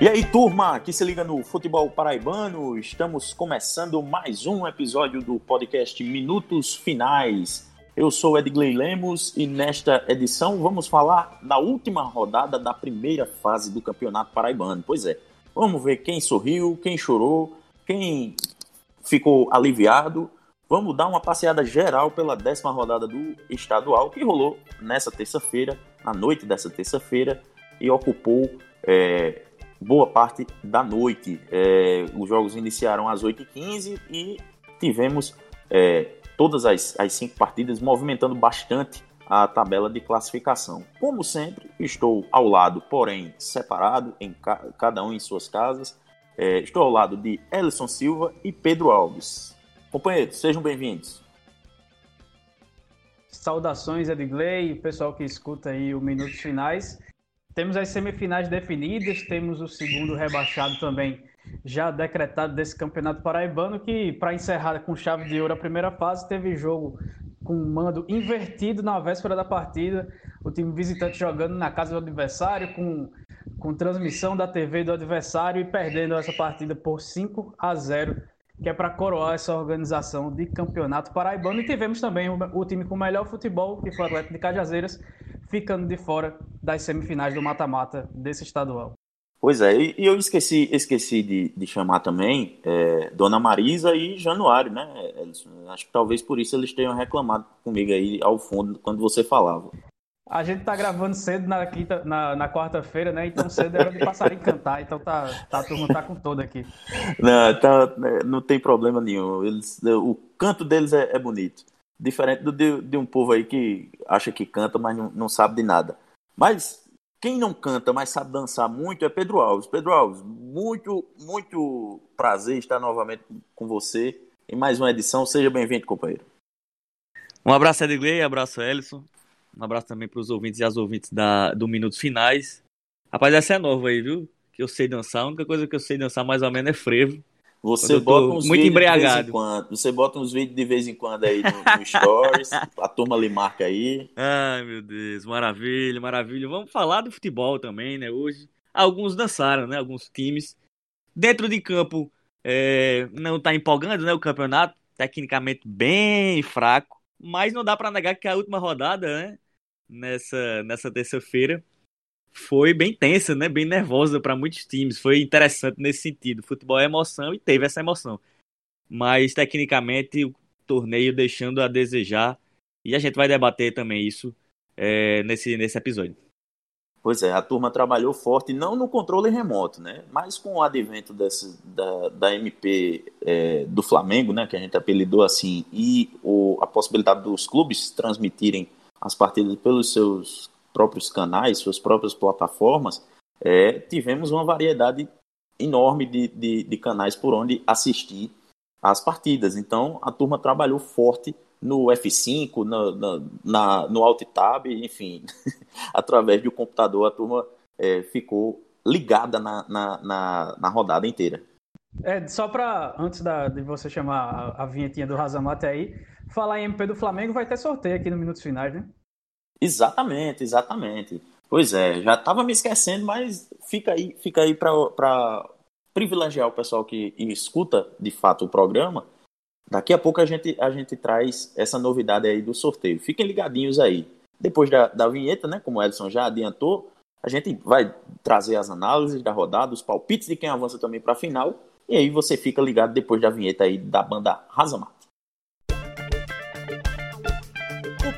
E aí, turma, que se liga no futebol paraibano, estamos começando mais um episódio do podcast Minutos Finais. Eu sou Edgley Lemos e nesta edição vamos falar da última rodada da primeira fase do Campeonato Paraibano. Pois é, vamos ver quem sorriu, quem chorou, quem ficou aliviado. Vamos dar uma passeada geral pela décima rodada do estadual que rolou nessa terça-feira, na noite dessa terça-feira, e ocupou é, boa parte da noite. É, os jogos iniciaram às 8h15 e tivemos é, todas as, as cinco partidas movimentando bastante a tabela de classificação. Como sempre, estou ao lado, porém separado, em ca cada um em suas casas. É, estou ao lado de Ellison Silva e Pedro Alves. Companheiros, sejam bem-vindos. Saudações, Edgley, pessoal que escuta aí o Minutos Finais. Temos as semifinais definidas, temos o segundo rebaixado também já decretado desse campeonato paraibano, que para encerrar com chave de ouro a primeira fase, teve jogo com mando invertido na véspera da partida, o time visitante jogando na casa do adversário, com, com transmissão da TV do adversário e perdendo essa partida por 5 a 0 que é para coroar essa organização de campeonato paraibano. E tivemos também o, o time com o melhor futebol, que foi o Atlético de Cajazeiras, ficando de fora das semifinais do mata-mata desse estadual. Pois é, e eu esqueci, esqueci de, de chamar também é, Dona Marisa e Januário, né? Acho que talvez por isso eles tenham reclamado comigo aí ao fundo quando você falava. A gente tá gravando cedo na, quinta, na, na quarta-feira, né? Então cedo era de passarinho cantar, então tá, tá, a turma tá com toda aqui. Não, tá, não tem problema nenhum. Eles, o canto deles é, é bonito. Diferente do, de, de, um povo aí que acha que canta, mas não, não sabe de nada. Mas quem não canta, mas sabe dançar muito é Pedro Alves. Pedro Alves, muito, muito prazer estar novamente com você em mais uma edição. Seja bem-vindo, companheiro. Um abraço, Edgley, abraço, Ellison. Um abraço também para os ouvintes e as ouvintes da, do Minutos Finais. Rapaz, essa é nova aí, viu? Que eu sei dançar. A única coisa que eu sei dançar mais ou menos é frevo. Você bota uns muito embriagado. Você bota uns vídeos de vez em quando aí no, no Stories, a turma lhe marca aí. Ai, meu Deus, maravilha, maravilha. Vamos falar do futebol também, né? Hoje, alguns dançaram, né? Alguns times. Dentro de campo, é, não tá empolgando, né? O campeonato, tecnicamente bem fraco. Mas não dá para negar que a última rodada, né? Nessa, nessa terça-feira, foi bem tensa, né? Bem nervosa para muitos times. Foi interessante nesse sentido. Futebol é emoção e teve essa emoção. Mas tecnicamente o torneio deixando a desejar. E a gente vai debater também isso é, nesse, nesse episódio. Pois é, a turma trabalhou forte, não no controle remoto, né? Mas com o advento desse, da, da MP é, do Flamengo, né? Que a gente apelidou assim, e o, a possibilidade dos clubes transmitirem as partidas pelos seus próprios canais, suas próprias plataformas, é, tivemos uma variedade enorme de, de, de canais por onde assistir às partidas. Então a turma trabalhou forte no F5, no, no, na, no Alt Tab, enfim, através do computador a turma é, ficou ligada na, na, na, na, rodada inteira. É, só para, antes da, de você chamar a, a vinhetinha do Razamate aí, falar em MP do Flamengo, vai ter sorteio aqui no Minutos Finais, né? Exatamente, exatamente. Pois é, já estava me esquecendo, mas fica aí, fica aí para privilegiar o pessoal que escuta de fato o programa. Daqui a pouco a gente, a gente traz essa novidade aí do sorteio. Fiquem ligadinhos aí. Depois da, da vinheta, né, como o Edson já adiantou, a gente vai trazer as análises da rodada, os palpites de quem avança também para a final. E aí você fica ligado depois da vinheta aí da banda Razamar.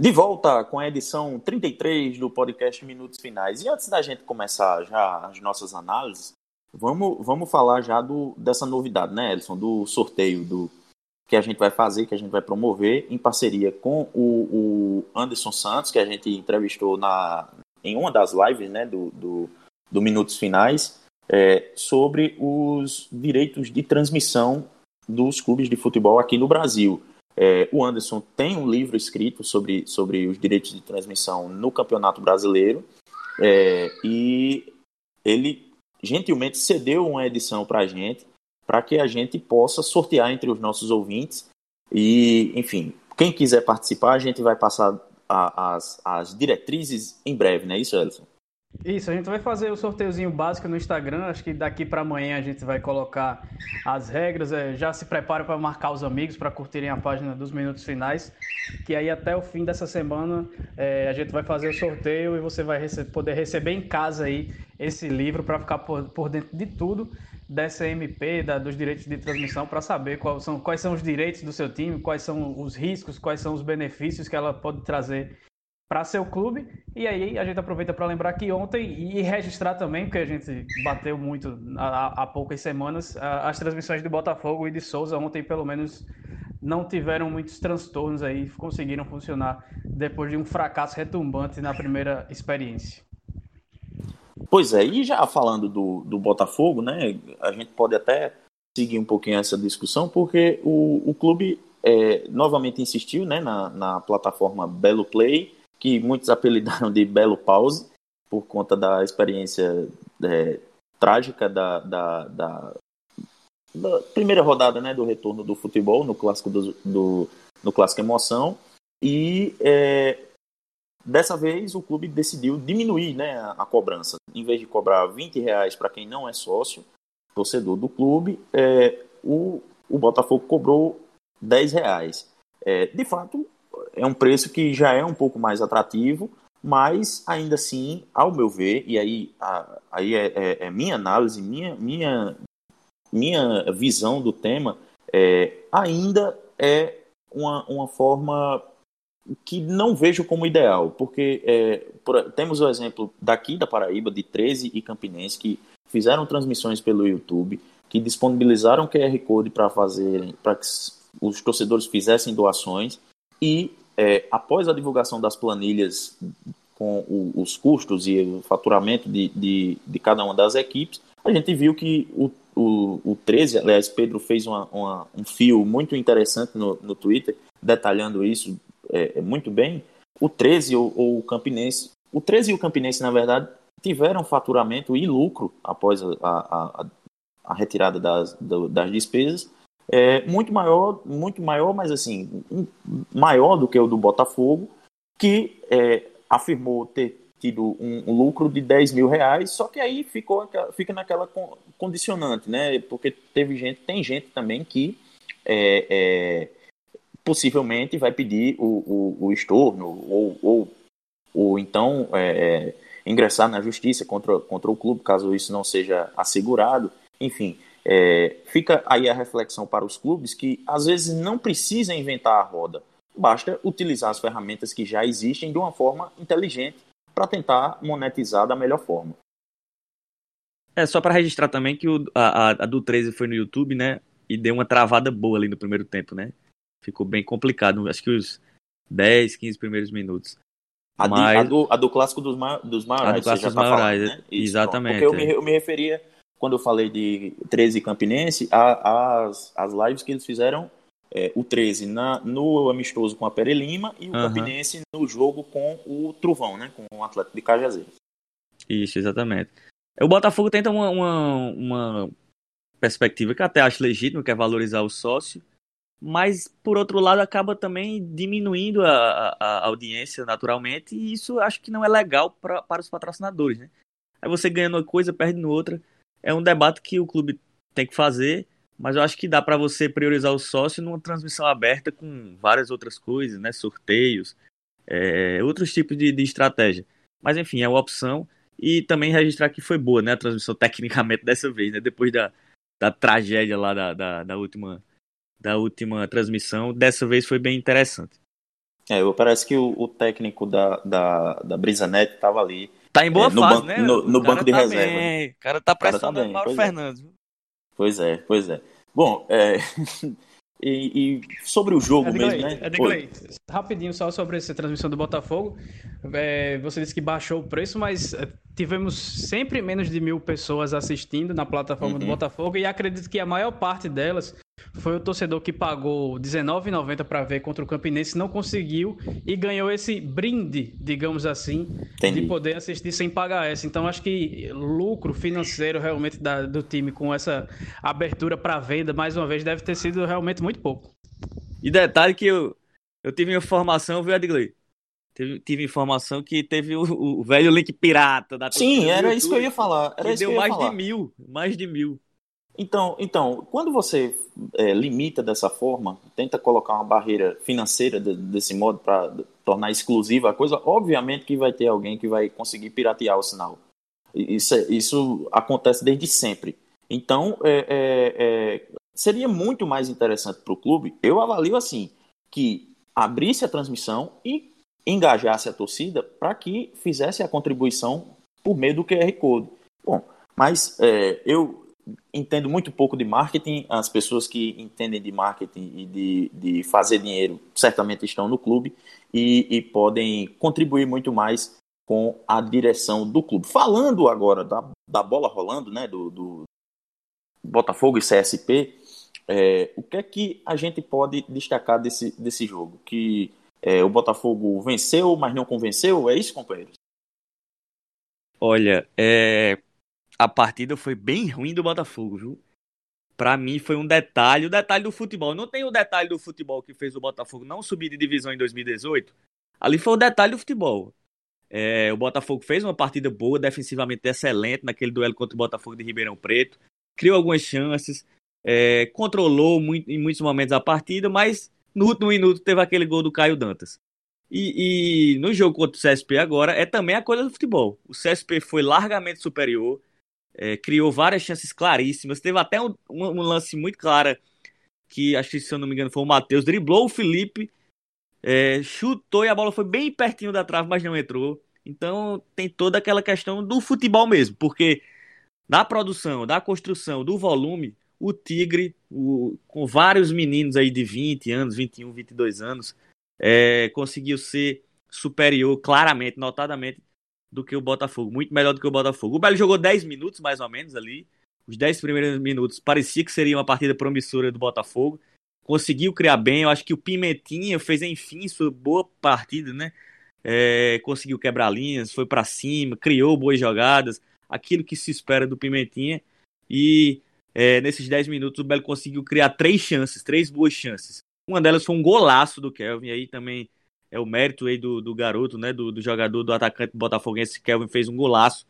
De volta com a edição 33 do podcast Minutos Finais. E antes da gente começar já as nossas análises, vamos, vamos falar já do, dessa novidade, né, Edson? Do sorteio do que a gente vai fazer, que a gente vai promover em parceria com o, o Anderson Santos, que a gente entrevistou na, em uma das lives né, do, do, do Minutos Finais, é, sobre os direitos de transmissão dos clubes de futebol aqui no Brasil. É, o Anderson tem um livro escrito sobre, sobre os direitos de transmissão no Campeonato Brasileiro é, e ele gentilmente cedeu uma edição para a gente, para que a gente possa sortear entre os nossos ouvintes. E, enfim, quem quiser participar, a gente vai passar a, as, as diretrizes em breve, não é isso, Elson? Isso, a gente vai fazer o sorteiozinho básico no Instagram. Acho que daqui para amanhã a gente vai colocar as regras. É, já se prepara para marcar os amigos para curtirem a página dos minutos finais. Que aí até o fim dessa semana é, a gente vai fazer o sorteio e você vai rece poder receber em casa aí esse livro para ficar por, por, dentro de tudo dessa MP, da, dos direitos de transmissão, para saber quais são, quais são os direitos do seu time, quais são os riscos, quais são os benefícios que ela pode trazer para seu clube. E aí a gente aproveita para lembrar que ontem e registrar também, porque a gente bateu muito há, poucas semanas, as transmissões de Botafogo e de Souza ontem pelo menos não tiveram muitos transtornos aí, conseguiram funcionar depois de um fracasso retumbante na primeira experiência. Pois é, e já falando do, do Botafogo, né, a gente pode até seguir um pouquinho essa discussão, porque o, o clube é, novamente insistiu né, na, na plataforma Belo Play, que muitos apelidaram de Belo Pause, por conta da experiência é, trágica da, da, da, da, primeira rodada né, do retorno do futebol no clássico, do, do no clássico Emoção. E é, dessa vez o clube decidiu diminuir né, a, a cobrança. Em vez de cobrar 20 reais para quem não é sócio, torcedor do clube, é, o, o Botafogo cobrou 10 reais. É, de fato, é um preço que já é um pouco mais atrativo, mas ainda assim, ao meu ver, e aí, a, aí é, é, é, minha análise, minha, minha, minha visão do tema, é, ainda é uma, uma forma que não vejo como ideal, porque é, por, temos o exemplo daqui da Paraíba, de 13 e Campinense, que fizeram transmissões pelo YouTube, que disponibilizaram QR Code para fazerem, para que os torcedores fizessem doações, e é, após a divulgação das planilhas com o, os custos e o faturamento de, de, de, cada uma das equipes, a gente viu que o, o, o 13, aliás, Pedro fez uma, uma, um fio muito interessante no, no Twitter, detalhando isso é, é muito bem. O 13 ou, ou o Campinense, o 13 e o Campinense, na verdade, tiveram faturamento e lucro após a, a, a retirada das, das despesas, é muito maior, muito maior, mas assim, maior do que o do Botafogo, que é, afirmou ter tido um, um, lucro de 10 mil reais, só que aí ficou, fica naquela condicionante, né? Porque teve gente, tem gente também que é, é, possivelmente vai pedir o, o, o estorno ou, ou, ou então é, é, ingressar na justiça contra, contra o clube, caso isso não seja assegurado. Enfim, é, fica aí a reflexão para os clubes que às vezes não precisa inventar a roda, basta utilizar as ferramentas que já existem de uma forma inteligente para tentar monetizar da melhor forma. É só para registrar também que o, a, a, do 13 foi no YouTube, né? E deu uma travada boa ali no primeiro tempo, né? Ficou bem complicado, acho que os 10, 15 primeiros minutos. A, Mas... de, a, do, a do clássico dos, ma dos maiorais. A do clássico dos tá maiorais, falando, né? Exatamente. Porque eu me, eu me referia quando eu falei de 13 Campinense, a, as, as lives que eles fizeram, é, o 13 na, no amistoso com a Pere Lima e o uhum. Campinense no jogo com o Trovão, né? Com o Atlético de Cajazeiras. Isso, exatamente. O Botafogo tenta uma, uma, uma perspectiva que até acho legítima, que é valorizar o sócio, mas por outro lado acaba também diminuindo a, a, audiência naturalmente, e isso acho que não é legal pra, para os patrocinadores, né? Aí você ganhando uma coisa, perde no outra é um debate que o clube tem que fazer, mas eu acho que dá para você priorizar o sócio numa transmissão aberta com várias outras coisas, né? Sorteios, é, outros tipos de, de, estratégia. Mas enfim, é uma opção. E também registrar que foi boa, né? A transmissão tecnicamente dessa vez, né? Depois da, da tragédia lá da, da, da última, da última transmissão, dessa vez foi bem interessante. É, parece que o, o técnico da, da, da Brisanet estava ali Tá em boa é, fase, banco, né? No, no banco de tá reserva. Bem. O cara tá pressionando o Mauro Fernandes. Pois é, pois é. Bom, é... e, e, sobre o jogo Edgley, mesmo, né? Edgley, rapidinho só sobre essa transmissão do Botafogo. É, você disse que baixou o preço, mas é, tivemos sempre menos de mil pessoas assistindo na plataforma uhum. do Botafogo e acredito que a maior parte delas foi o torcedor que pagou R$19,90 para ver contra o Campinense, não conseguiu e ganhou esse brinde, digamos assim, Entendi. de poder assistir sem pagar essa. Então acho que lucro financeiro realmente da, do time com essa abertura para venda, mais uma vez, deve ter sido realmente muito pouco. E detalhe que eu, eu tive informação, viu, Edgley? Tive, tive informação que teve o, o velho link pirata da Sim, era YouTube, isso que eu ia falar. Era que deu mais falar. de mil. Mais de mil. Então, então quando você é, limita dessa forma, tenta colocar uma barreira financeira de, desse modo para tornar exclusiva a coisa, obviamente que vai ter alguém que vai conseguir piratear o sinal. Isso, é, isso acontece desde sempre. Então, é, é, é seria muito mais interessante para o clube, eu avalio assim, que abrisse a transmissão e engajasse a torcida para que fizesse a contribuição por meio do QR Code. Bom, mas é, eu entendo muito pouco de marketing, as pessoas que entendem de marketing e de, de fazer dinheiro certamente estão no clube e, e podem contribuir muito mais com a direção do clube. Falando agora da, da bola rolando, né, do, do Botafogo e CSP, é, o que é que a gente pode destacar desse, desse jogo? Que é, o Botafogo venceu, mas não convenceu? É isso, companheiros? Olha, é... a partida foi bem ruim do Botafogo, viu? Para mim foi um detalhe, o detalhe do futebol. Não tem o detalhe do futebol que fez o Botafogo não subir de divisão em 2018? Ali foi o detalhe do futebol. É, o Botafogo fez uma partida boa, defensivamente excelente naquele duelo contra o Botafogo de Ribeirão Preto. Criou algumas chances, é, controlou muito, em muitos momentos a partida, mas no último minuto teve aquele gol do Caio Dantas. E, e, no jogo contra o CSP agora é também a coisa do futebol. O CSP foi largamente superior, é, criou várias chances claríssimas. Teve até um, um, lance muito claro que acho que se eu não me engano foi o Matheus, driblou o Felipe, é, chutou e a bola foi bem pertinho da trave, mas não entrou. Então tem toda aquela questão do futebol mesmo, porque da produção, da construção, do volume, o Tigre, o, com vários meninos aí de 20 anos, 21, 22 anos, é, conseguiu ser superior, claramente, notadamente, do que o Botafogo. Muito melhor do que o Botafogo. O Belo jogou 10 minutos, mais ou menos, ali. Os 10 primeiros minutos parecia que seria uma partida promissora do Botafogo. Conseguiu criar bem. Eu acho que o Pimentinha fez, enfim, sua boa partida, né? É, conseguiu quebrar linhas, foi para cima, criou boas jogadas. Aquilo que se espera do Pimentinha. E é, nesses 10 minutos, o Belo conseguiu criar três chances, três boas chances. Uma delas foi um golaço do Kelvin, aí também é o mérito aí do, do garoto, né, do, do, jogador, do atacante botafoguense, Kelvin fez um golaço,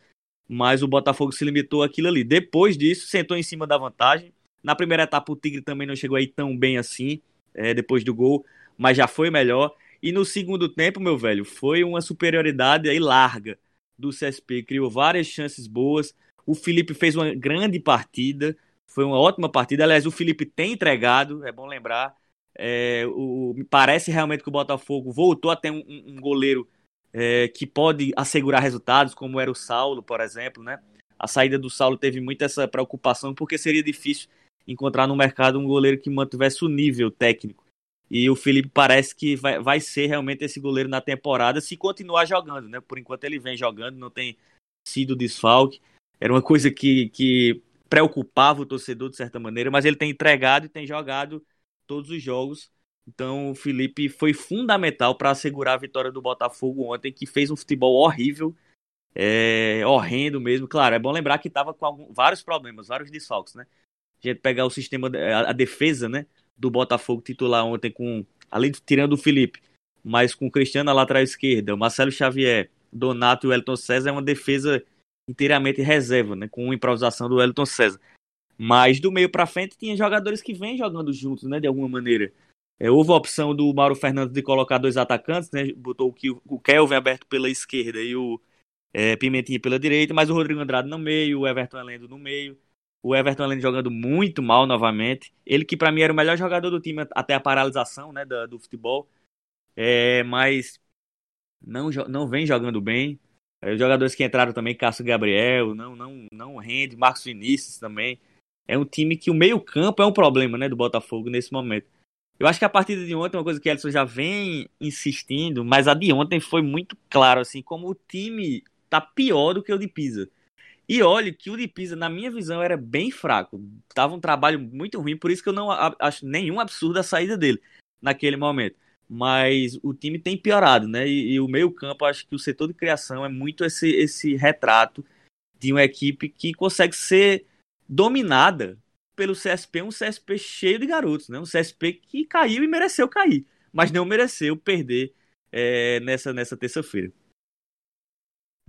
mas o Botafogo se limitou àquilo ali. Depois disso, sentou em cima da vantagem. Na primeira etapa, o Tigre também não chegou aí tão bem assim, é, depois do gol, mas já foi melhor. E no segundo tempo, meu velho, foi uma superioridade aí larga do CSP, criou várias chances boas. O Felipe fez uma grande partida, foi uma ótima partida. Aliás, o Felipe tem entregado, é bom lembrar. É, o, me parece realmente que o Botafogo voltou a ter um, um goleiro é, que pode assegurar resultados, como era o Saulo, por exemplo. Né? A saída do Saulo teve muita essa preocupação, porque seria difícil encontrar no mercado um goleiro que mantivesse o nível técnico. E o Felipe parece que vai, vai ser realmente esse goleiro na temporada, se continuar jogando. Né? Por enquanto ele vem jogando, não tem sido desfalque. Era uma coisa que, que preocupava o torcedor de certa maneira, mas ele tem entregado e tem jogado todos os jogos. Então o Felipe foi fundamental para assegurar a vitória do Botafogo ontem, que fez um futebol horrível, é, horrendo mesmo. Claro, é bom lembrar que estava com algum, vários problemas, vários desfalques, né? A gente pegar o sistema, a, a, defesa, né, do Botafogo titular ontem com, além de tirando o Felipe, mas com o Cristiano na lateral esquerda, Marcelo Xavier, Donato e o Elton César é uma defesa inteiramente reserva, né, com improvisação do Wellington César. Mas do meio para frente tinha jogadores que vêm jogando juntos, né, de alguma maneira. É, houve a opção do Mauro Fernandes de colocar dois atacantes, né, botou o, Kelvin aberto pela esquerda e o é, Pimentinha pela direita, mas o Rodrigo Andrade no meio, o Everton Alendo no meio. O Everton Alendo jogando muito mal novamente. Ele que para mim era o melhor jogador do time até a paralisação né, do, do futebol. É, mas não, não vem jogando bem. Os jogadores que entraram também, Cássio Gabriel, não, não, não rende, Marcos Vinícius também. É um time que o meio-campo é um problema, né, do Botafogo nesse momento. Eu acho que a partida de ontem, uma coisa que o Ellison já vem insistindo, mas a de ontem foi muito claro, assim, como o time tá pior do que o de Pisa. E olhe que o de Pisa, na minha visão, era bem fraco. Tava um trabalho muito ruim, por isso que eu não acho nenhum absurdo a saída dele naquele momento. Mas o time tem piorado, né? E, e o meio-campo, acho que o setor de criação é muito esse, esse retrato de uma equipe que consegue ser dominada pelo CSP, um CSP cheio de garotos, né? Um CSP que caiu e mereceu cair, mas não mereceu perder é, nessa, nessa terça-feira.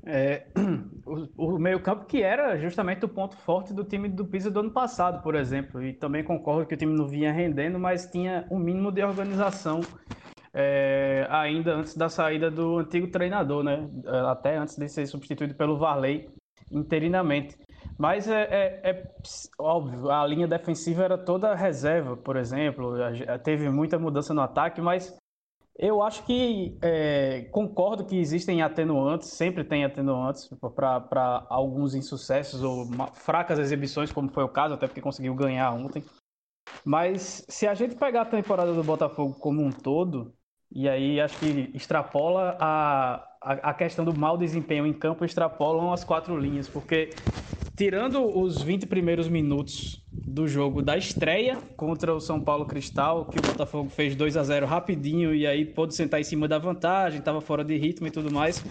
É, o, o meio-campo que era justamente o ponto forte do time do Pisa do ano passado, por exemplo. E também concordo que o time não vinha rendendo, mas tinha um mínimo de organização é, ainda antes da saída do antigo treinador, né? Até antes de ser substituído pelo Varley interinamente. Mas é, é, é, óbvio, a linha defensiva era toda reserva, por exemplo. Teve muita mudança no ataque, mas eu acho que é, concordo que existem atenuantes, sempre tem atenuantes para alguns insucessos ou fracas exibições, como foi o caso, até porque conseguiu ganhar ontem. Mas se a gente pegar a temporada do Botafogo como um todo, e aí acho que extrapola a, a, a questão do mau desempenho em campo, extrapolam as quatro linhas, porque tirando os 20 primeiros minutos do jogo da estreia contra o São Paulo Cristal, que o Botafogo fez 2 a 0 rapidinho e aí pôde sentar em cima da vantagem, estava fora de ritmo e tudo mais.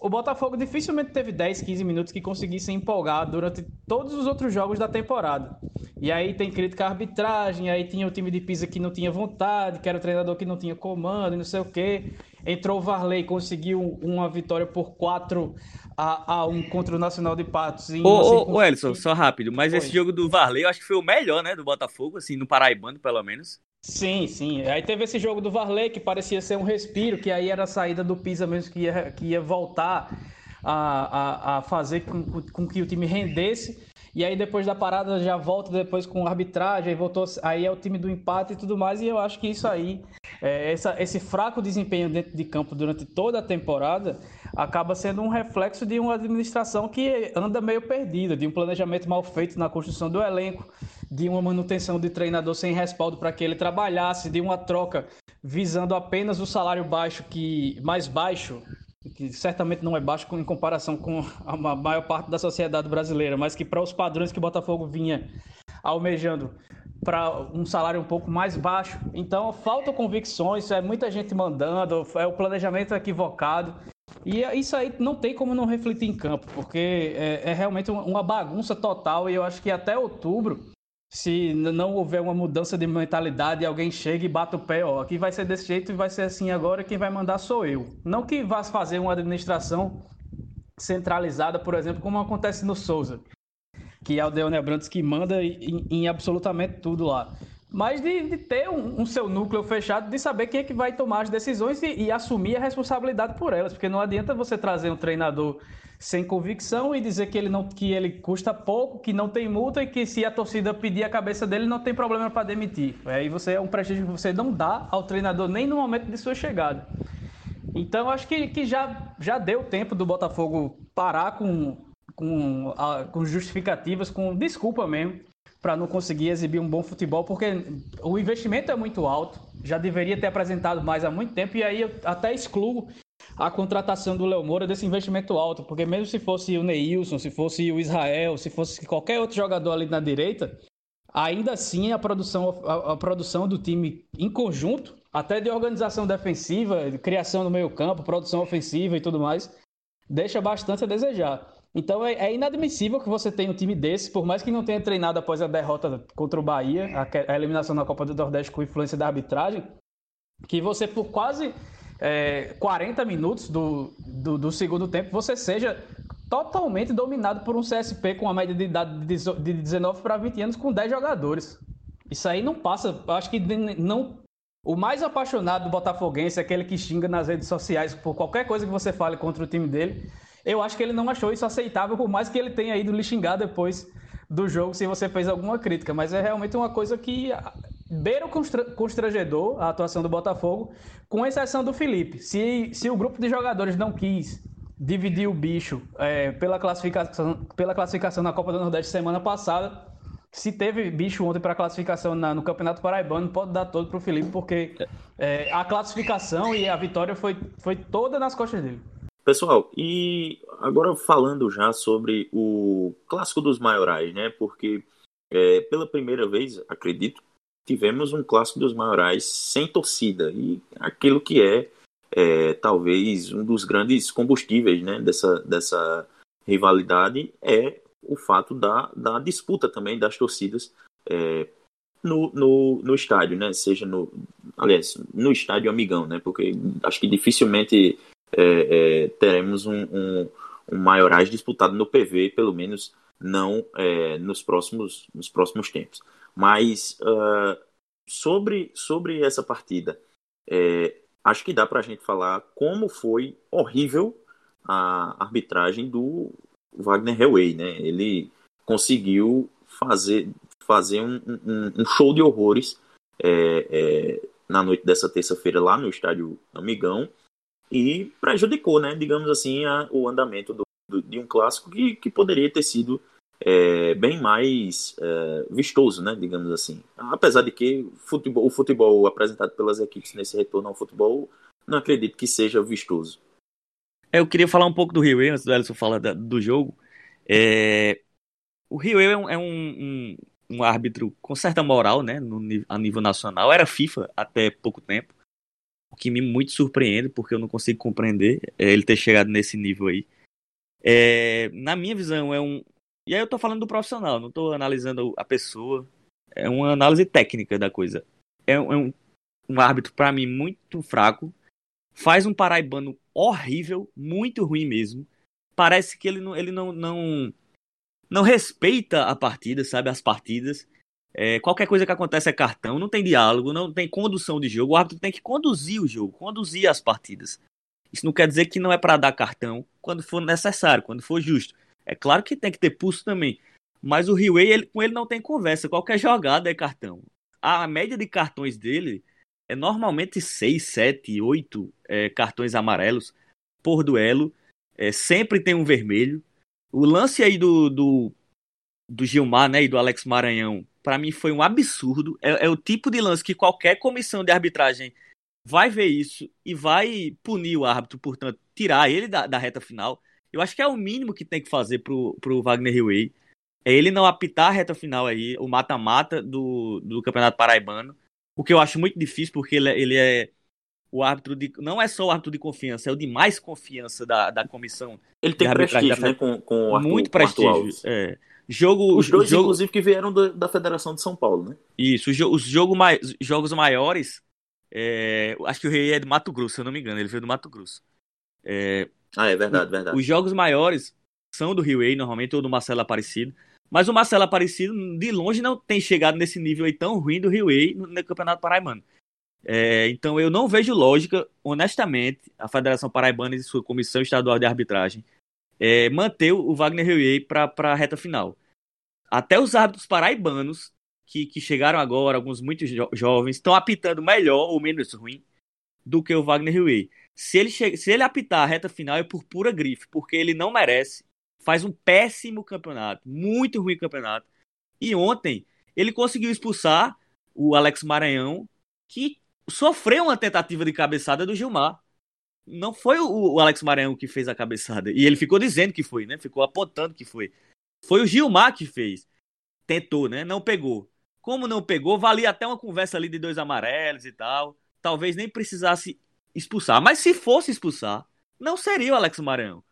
O Botafogo dificilmente teve 10, 15 minutos que conseguisse empolgar durante todos os outros jogos da temporada. E aí tem crítica à arbitragem, aí tinha o time de Pisa que não tinha vontade, que era o treinador que não tinha comando, e não sei o quê. Entrou o Varley, conseguiu uma vitória por 4 a, a 1 contra o Nacional de Patos. Ô, ô, ô Elson, só rápido, mas foi. esse jogo do Varley eu acho que foi o melhor, né, do Botafogo, assim, no Paraibano, pelo menos. Sim, sim. Aí teve esse jogo do Varley que parecia ser um respiro, que aí era a saída do Pisa mesmo que ia, que ia voltar a, a, a fazer com, com que o time rendesse. E aí depois da parada já volta depois com arbitragem, voltou, aí é o time do empate e tudo mais. E eu acho que isso aí, é, essa, esse fraco desempenho dentro de campo durante toda a temporada, acaba sendo um reflexo de uma administração que anda meio perdida, de um planejamento mal feito na construção do elenco, de uma manutenção de treinador sem respaldo para que ele trabalhasse, de uma troca visando apenas o salário baixo que mais baixo que certamente não é baixo em comparação com a maior parte da sociedade brasileira, mas que para os padrões que o Botafogo vinha almejando para um salário um pouco mais baixo. Então, falta convicções, é muita gente mandando, é o planejamento equivocado. E isso aí não tem como não refletir em campo, porque é, é realmente uma bagunça total e eu acho que até outubro se não houver uma mudança de mentalidade, alguém chega e bate o pé, ó, aqui vai ser desse jeito e vai ser assim agora, quem vai mandar sou eu. Não que vá fazer uma administração centralizada, por exemplo, como acontece no Souza, que é o Deone Abrantes que manda em, em, absolutamente tudo lá. Mas de, de ter um, um, seu núcleo fechado, de saber quem é que vai tomar as decisões e, e assumir a responsabilidade por elas, porque não adianta você trazer um treinador sem convicção e dizer que ele não que ele custa pouco, que não tem multa e que se a torcida pedir a cabeça dele não tem problema para demitir. Aí você é um prestígio que você não dá ao treinador nem no momento de sua chegada. Então acho que, que já, já deu tempo do Botafogo parar com, com, com justificativas, com desculpa mesmo, para não conseguir exibir um bom futebol, porque o investimento é muito alto, já deveria ter apresentado mais há muito tempo, e aí eu até excluo a contratação do Léo Moura desse investimento alto, porque mesmo se fosse o Neilson, se fosse o Israel, se fosse qualquer outro jogador ali na direita, ainda assim a produção, a, a produção do time em conjunto, até de organização defensiva, de criação no meio campo, produção ofensiva e tudo mais, deixa bastante a desejar. Então é, é, inadmissível que você tenha um time desse, por mais que não tenha treinado após a derrota contra o Bahia, a, a eliminação na Copa do Nordeste com influência da arbitragem, que você por quase é, 40 minutos do, do, do, segundo tempo, você seja totalmente dominado por um CSP com uma média de idade de 19 para 20 anos com 10 jogadores. Isso aí não passa, acho que não o mais apaixonado do Botafoguense, aquele que xinga nas redes sociais por qualquer coisa que você fale contra o time dele, eu acho que ele não achou isso aceitável, por mais que ele tenha ido lhe xingar depois do jogo se você fez alguma crítica. Mas é realmente uma coisa que beira o constrangedor a atuação do Botafogo, com exceção do Felipe. Se, se o grupo de jogadores não quis dividir o bicho é, pela, classificação, pela classificação na Copa do Nordeste semana passada, se teve bicho ontem para classificação na, no Campeonato Paraibano, pode dar todo para o Felipe, porque é, a classificação e a vitória foi, foi toda nas costas dele. Pessoal, e agora falando já sobre o clássico dos maiorais, né? Porque é, pela primeira vez, acredito, tivemos um clássico dos maiorais sem torcida e aquilo que é, é talvez um dos grandes combustíveis, né? Dessa, dessa rivalidade é o fato da, da disputa também das torcidas é, no, no, no estádio, né? Seja no, aliás, no estádio amigão, né? Porque acho que dificilmente é, é, teremos um, um, um maiorais disputado no PV, pelo menos não é, nos próximos nos próximos tempos. Mas uh, sobre sobre essa partida, é, acho que dá para a gente falar como foi horrível a arbitragem do Wagner Hellway, né? Ele conseguiu fazer, fazer um, um, show de horrores é, é, na noite dessa terça-feira lá no estádio Amigão e prejudicou, né? Digamos assim, a, o andamento do, do, de um clássico que, que poderia ter sido é, bem mais é, vistoso, né? Digamos assim. Apesar de que futebol, o futebol apresentado pelas equipes nesse retorno ao futebol, não acredito que seja vistoso. É, eu queria falar um pouco do Rio antes do Ellison falar do jogo. É, o Rio é, um, é um, um, um, árbitro com certa moral, né, no, a nível nacional. Era FIFA até pouco tempo, o que me muito surpreende, porque eu não consigo compreender é, ele ter chegado nesse nível aí. É, na minha visão, é um. E aí eu tô falando do profissional, não tô analisando a pessoa. É uma análise técnica da coisa. É, um, um árbitro, para mim, muito fraco. Faz um paraibano horrível, muito ruim mesmo. Parece que ele não, ele não, não, não respeita a partida, sabe? As partidas. É, qualquer coisa que acontece é cartão, não tem diálogo, não tem condução de jogo. O árbitro tem que conduzir o jogo, conduzir as partidas. Isso não quer dizer que não é para dar cartão quando for necessário, quando for justo. É claro que tem que ter pulso também. Mas o Rio ele, com ele não tem conversa. Qualquer jogada é cartão. A média de cartões dele é normalmente 6, 7, 8 é, cartões amarelos por duelo. É, sempre tem um vermelho. O lance aí do, do, do Gilmar né, e do Alex Maranhão, para mim foi um absurdo. É, é, o tipo de lance que qualquer comissão de arbitragem vai ver isso e vai punir o árbitro, portanto, tirar ele da, da reta final. Eu acho que é o mínimo que tem que fazer pro, pro Wagner Hillway. É ele não apitar a reta final aí, o mata-mata do, do Campeonato Paraibano. O que eu acho muito difícil, porque ele, é, ele é o árbitro de. Não é só o árbitro de confiança, é o de mais confiança da, da comissão. Ele tem prestígio, né? Com, com Arthur, Muito prestígio. É. Jogo, os dois, jogo... inclusive, que vieram da, da Federação de São Paulo, né? Isso, os, os jogo mai... jogos maiores. É... Acho que o Rei é do Mato Grosso, se eu não me engano, ele veio do Mato Grosso. É... Ah, é verdade, verdade. Os jogos maiores são do Rio Rei, normalmente, ou do Marcelo Aparecido. Mas o Marcelo Aparecido, de longe, não tem chegado nesse nível aí tão ruim do Rio Rei no, no Campeonato Paraibano. É, então eu não vejo lógica, honestamente, a Federação Paraibana e sua Comissão Estadual de Arbitragem é, manter o Wagner Rio para a reta final. Até os árbitros paraibanos, que, que chegaram agora, alguns muito jo jovens, estão apitando melhor ou menos ruim do que o Wagner Rio se ele, se ele apitar a reta final é por pura grife, porque ele não merece. Faz um péssimo campeonato, muito ruim campeonato. E ontem ele conseguiu expulsar o Alex Maranhão, que sofreu uma tentativa de cabeçada do Gilmar. Não foi o, o Alex Maranhão que fez a cabeçada. E ele ficou dizendo que foi, né? Ficou apontando que foi. Foi o Gilmar que fez. Tentou, né? Não pegou. Como não pegou, valia até uma conversa ali de dois amarelos e tal. Talvez nem precisasse expulsar. Mas se fosse expulsar, não seria o Alex Maranhão.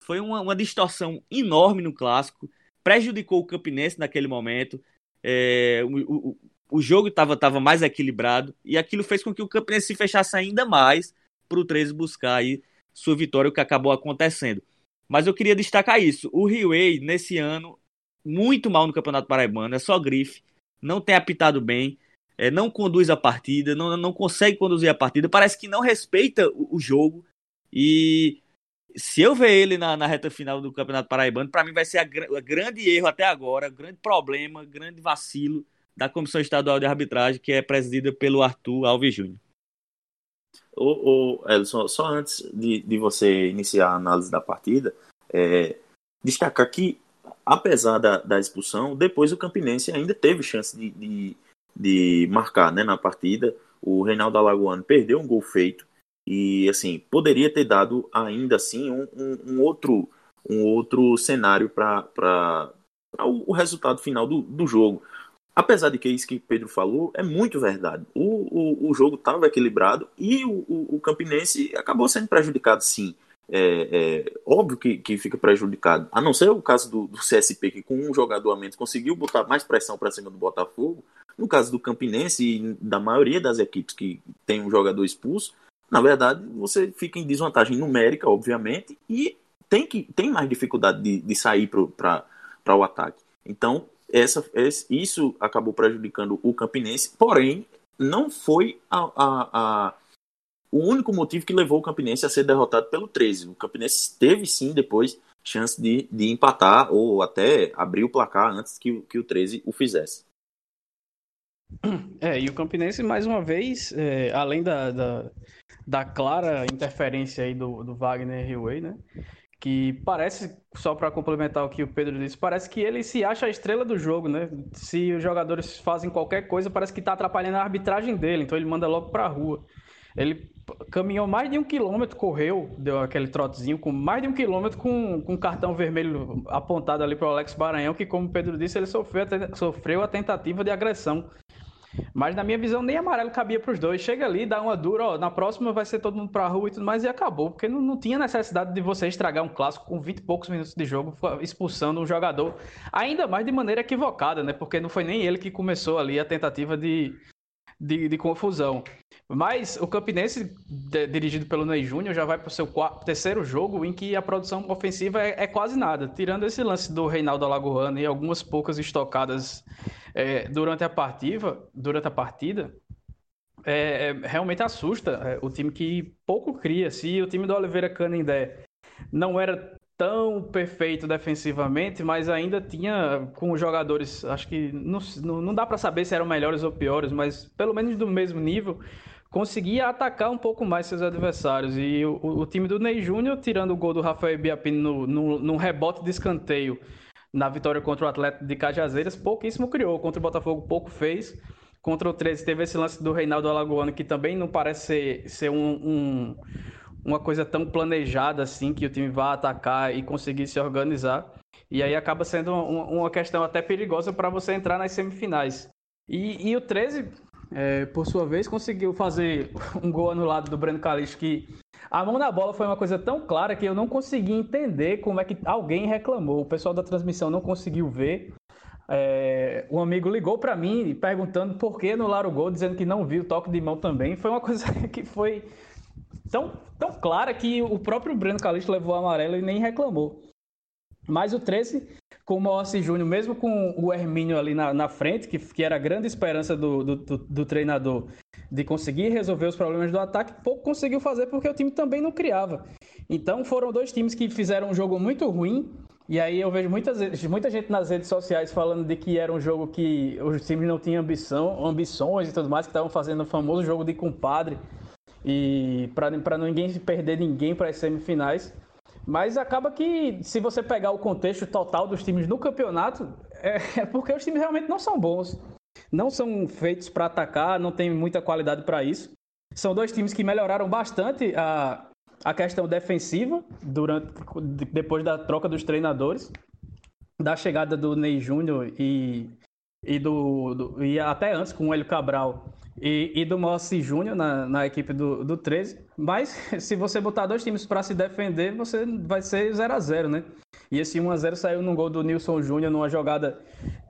Foi uma, uma distorção enorme no clássico. Prejudicou o Campinense naquele momento. É, o, o, o jogo estava tava mais equilibrado. E aquilo fez com que o Campinense se fechasse ainda mais para o 13 buscar aí sua vitória, o que acabou acontecendo. Mas eu queria destacar isso. O Rio nesse ano, muito mal no Campeonato Paraibano. É só grife. Não tem apitado bem é, não conduz a partida, não, não consegue conduzir a partida, parece que não respeita o, o jogo. E se eu ver ele na, na reta final do Campeonato Paraibano, para mim vai ser a, grande erro até agora, grande problema, grande vacilo da Comissão Estadual de Arbitragem, que é presidida pelo Arthur Alves Júnior. Ô, ô Elson, só antes de, de você iniciar a análise da partida, é, destacar que, apesar da, da expulsão, depois o Campinense ainda teve chance de, de de marcar né, na partida. O Reinaldo Alagoano perdeu um gol feito E assim, poderia ter dado ainda assim um, um, um outro, um outro cenário para o, o resultado final do, do jogo. Apesar de que isso que Pedro falou é muito verdade. O, o, o jogo estava equilibrado e o, o, o, Campinense acabou sendo prejudicado, sim. É, é, óbvio que, que fica prejudicado. A não ser o caso do, do CSP, que com um jogador a menos conseguiu botar mais pressão para cima do Botafogo. No caso do Campinense e da maioria das equipes que tem um jogador expulso, na verdade você fica em desvantagem numérica, obviamente, e tem, que, tem mais dificuldade de, de sair para o ataque. Então, essa, isso acabou prejudicando o Campinense, porém, não foi a, a, a, o único motivo que levou o Campinense a ser derrotado pelo 13. O Campinense teve sim depois chance de, de empatar ou até abrir o placar antes que, que o 13 o fizesse. É, e o Campinense, mais uma vez, é, além da, da, da, clara interferência aí do, do Wagner Hillway, né? Que parece, só para complementar o que o Pedro disse, parece que ele se acha a estrela do jogo, né? Se os jogadores fazem qualquer coisa, parece que está atrapalhando a arbitragem dele, então ele manda logo para a rua. Ele caminhou mais de um quilômetro, correu, deu aquele trotezinho, com mais de um quilômetro com, com cartão vermelho apontado ali para o Alex Baranhão, que, como o Pedro disse, ele sofreu, sofreu a tentativa de agressão mas na minha visão, nem amarelo cabia para os dois. Chega ali, dá uma dura, ó, na próxima vai ser todo mundo para a rua e tudo mais, e acabou. Porque não, não tinha necessidade de você estragar um clássico com 20 e poucos minutos de jogo, expulsando um jogador, ainda mais de maneira equivocada, né? Porque não foi nem ele que começou ali a tentativa de, de, de confusão. Mas o Campinense, de, dirigido pelo Ney Júnior, já vai para o seu quarto, terceiro jogo em que a produção ofensiva é, é, quase nada. Tirando esse lance do Reinaldo Alagoano e algumas poucas estocadas é, durante a partida, durante a partida é, é realmente assusta é, o time que pouco cria. Se o time do Oliveira Canindé não era tão perfeito defensivamente, mas ainda tinha com jogadores, acho que não, não dá para saber se eram melhores ou piores, mas pelo menos do mesmo nível, conseguia atacar um pouco mais seus adversários. E o, o time do Ney Júnior, tirando o gol do Rafael Biapino no, no, num rebote de escanteio na vitória contra o Atlético de Cajazeiras, pouquíssimo criou. Contra o Botafogo, pouco fez. Contra o 13 teve esse lance do Reinaldo Alagoano, que também não parece ser, ser um, um uma coisa tão planejada assim que o time vá atacar e conseguir se organizar. E aí acaba sendo uma, questão até perigosa para você entrar nas semifinais. E, e o 13, é, por sua vez, conseguiu fazer um gol anulado do Breno Calixto que a mão na bola foi uma coisa tão clara que eu não consegui entender como é que alguém reclamou. O pessoal da transmissão não conseguiu ver. É, um amigo ligou para mim perguntando por que anular o gol, dizendo que não viu o toque de mão também. Foi uma coisa que foi tão, tão clara que o próprio Breno Calixto levou o amarelo e nem reclamou. Mas o 13, com o Moacir Júnior, mesmo com o Hermínio ali na, na frente, que, que era a grande esperança do, do, do, do, treinador de conseguir resolver os problemas do ataque, pouco conseguiu fazer porque o time também não criava. Então foram dois times que fizeram um jogo muito ruim. E aí eu vejo muitas, muita gente nas redes sociais falando de que era um jogo que os times não tinham ambição, ambições e tudo mais, que estavam fazendo o famoso jogo de compadre e para ninguém perder ninguém para as semifinais. Mas acaba que, se você pegar o contexto total dos times no campeonato, é, é porque os times realmente não são bons. Não são feitos para atacar, não tem muita qualidade para isso. São dois times que melhoraram bastante a, a questão defensiva durante, depois da troca dos treinadores, da chegada do Ney Júnior e, e, do, do, e até antes com o Hélio Cabral e, e do Mossi Júnior na, na equipe do, do 13. Mas se você botar dois times para se defender, você vai ser 0 a 0 né? E esse 1 a 0 saiu num gol do Nilson Júnior numa jogada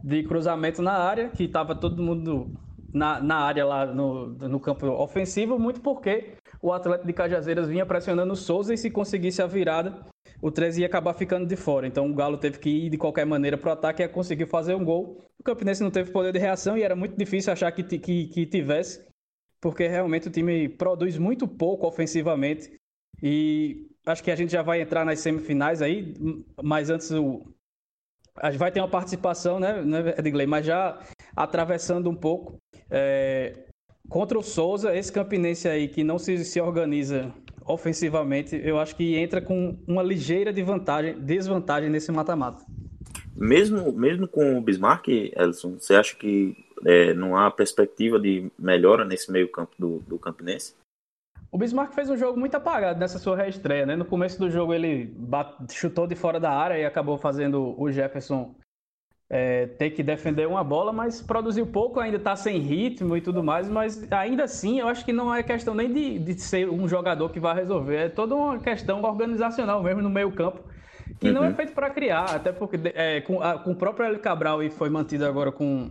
de cruzamento na área, que estava todo mundo na, na área lá no, no campo ofensivo, muito porque o Atlético de Cajazeiras vinha pressionando o Souza e se conseguisse a virada, o 13 ia acabar ficando de fora. Então o Galo teve que ir de qualquer maneira para o ataque e conseguiu fazer um gol. O Campinense não teve poder de reação e era muito difícil achar que, que, que tivesse, porque realmente o time produz muito pouco ofensivamente. E acho que a gente já vai entrar nas semifinais aí, mas antes o. A gente vai ter uma participação, né, né Edgley? Mas já atravessando um pouco. É, contra o Souza, esse Campinense aí que não se, se organiza ofensivamente, eu acho que entra com uma ligeira de vantagem, desvantagem nesse mata-mata. Mesmo, mesmo com o Bismarck, Elson, você acha que é, não há perspectiva de melhora nesse meio campo do, do Campinense? O Bismarck fez um jogo muito apagado nessa sua reestreia, né? No começo do jogo ele bate, chutou de fora da área e acabou fazendo o Jefferson é, ter que defender uma bola, mas produziu pouco, ainda está sem ritmo e tudo mais, mas ainda assim eu acho que não é questão nem de, de ser um jogador que vai resolver, é toda uma questão organizacional mesmo no meio campo, que uhum. não é feito para criar, até porque é, com, a, com o próprio El Cabral e foi mantido agora com,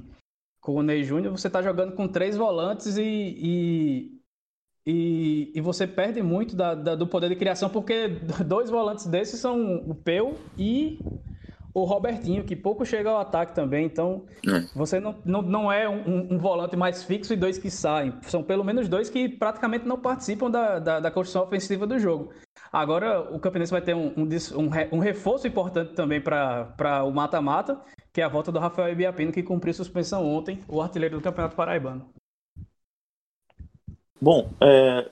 com o Ney Júnior, você está jogando com três volantes e, e e, e, você perde muito da, da, do poder de criação, porque dois volantes desses são o Peu e o Robertinho, que pouco chega ao ataque também. Então, é. você não, não, não é um, um, volante mais fixo e dois que saem. São pelo menos dois que praticamente não participam da, da, da construção ofensiva do jogo. Agora, o Campinense vai ter um, um, um reforço importante também para o mata-mata, que é a volta do Rafael Ibiapino, que cumpriu suspensão ontem, o artilheiro do Campeonato Paraibano. Bom, é,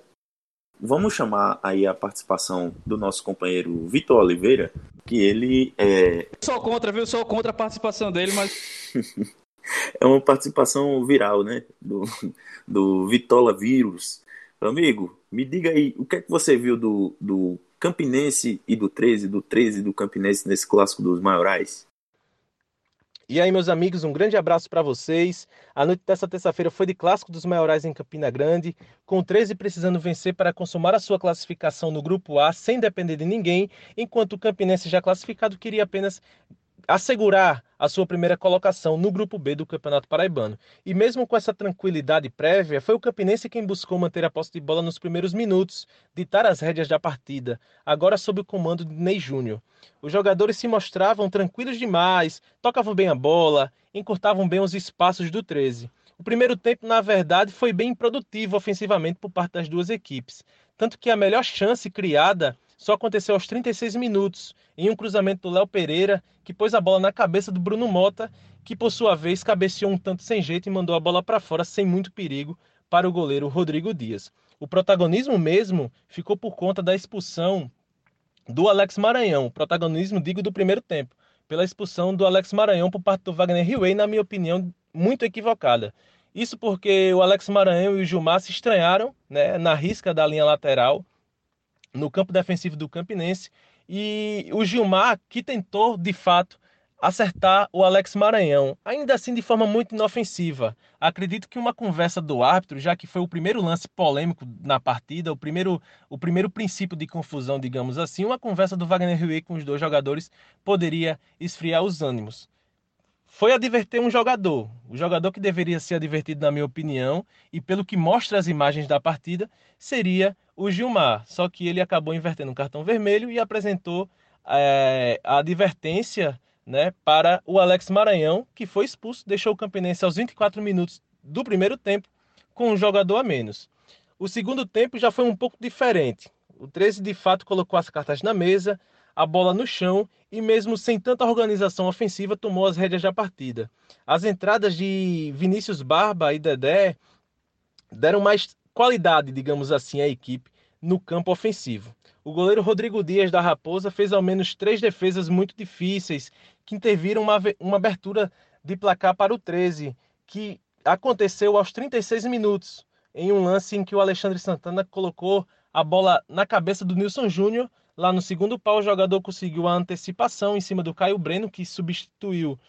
vamos chamar aí a participação do nosso companheiro Vitor Oliveira, que ele é. Sou contra, viu? Sou contra a participação dele, mas. é uma participação viral, né? Do, do Vitola Vírus. Amigo, me diga aí, o que é que você viu do, do Campinense e do 13, do 13 do Campinense nesse clássico dos maiorais? E aí, meus amigos, um grande abraço para vocês. A noite dessa terça-feira foi de clássico dos maiorais em Campina Grande, com o 13 precisando vencer para consumar a sua classificação no grupo A sem depender de ninguém, enquanto o Campinense já classificado queria apenas assegurar a sua primeira colocação no grupo B do Campeonato Paraibano. E mesmo com essa tranquilidade prévia, foi o Campinense quem buscou manter a posse de bola nos primeiros minutos, ditar as rédeas da partida, agora sob o comando de Ney Júnior. Os jogadores se mostravam tranquilos demais, tocavam bem a bola, encurtavam bem os espaços do 13. O primeiro tempo, na verdade, foi bem produtivo ofensivamente por parte das duas equipes, tanto que a melhor chance criada só aconteceu aos 36 minutos, em um cruzamento do Léo Pereira, que pôs a bola na cabeça do Bruno Mota, que por sua vez cabeceou um tanto sem jeito e mandou a bola para fora sem muito perigo para o goleiro Rodrigo Dias. O protagonismo mesmo ficou por conta da expulsão do Alex Maranhão, protagonismo digo do primeiro tempo, pela expulsão do Alex Maranhão por parte do Wagner Riway, na minha opinião, muito equivocada. Isso porque o Alex Maranhão e o Gilmar se estranharam né, na risca da linha lateral no campo defensivo do Campinense. E o Gilmar, que tentou de fato acertar o Alex Maranhão, ainda assim de forma muito inofensiva. Acredito que uma conversa do árbitro, já que foi o primeiro lance polêmico na partida, o primeiro, o primeiro princípio de confusão, digamos assim, uma conversa do Wagner Rui com os dois jogadores poderia esfriar os ânimos foi adverter um jogador. O jogador que deveria ser advertido, na minha opinião, e pelo que mostra as imagens da partida, seria o Gilmar. Só que ele acabou invertendo um cartão vermelho e apresentou é, a advertência né, para o Alex Maranhão, que foi expulso, deixou o Campinense aos 24 minutos do primeiro tempo com um jogador a menos. O segundo tempo já foi um pouco diferente. O 13 de fato colocou as cartas na mesa, a bola no chão e, mesmo sem tanta organização ofensiva, tomou as rédeas da partida. As entradas de Vinícius Barba e Dedé deram mais qualidade, digamos assim, à equipe no campo ofensivo. O goleiro Rodrigo Dias da Raposa fez ao menos três defesas muito difíceis que interviram uma, uma abertura de placar para o 13, que aconteceu aos 36 minutos, em um lance em que o Alexandre Santana colocou a bola na cabeça do Nilson Júnior Lá no segundo pau, o jogador conseguiu a antecipação em cima do Caio Breno, que substituiu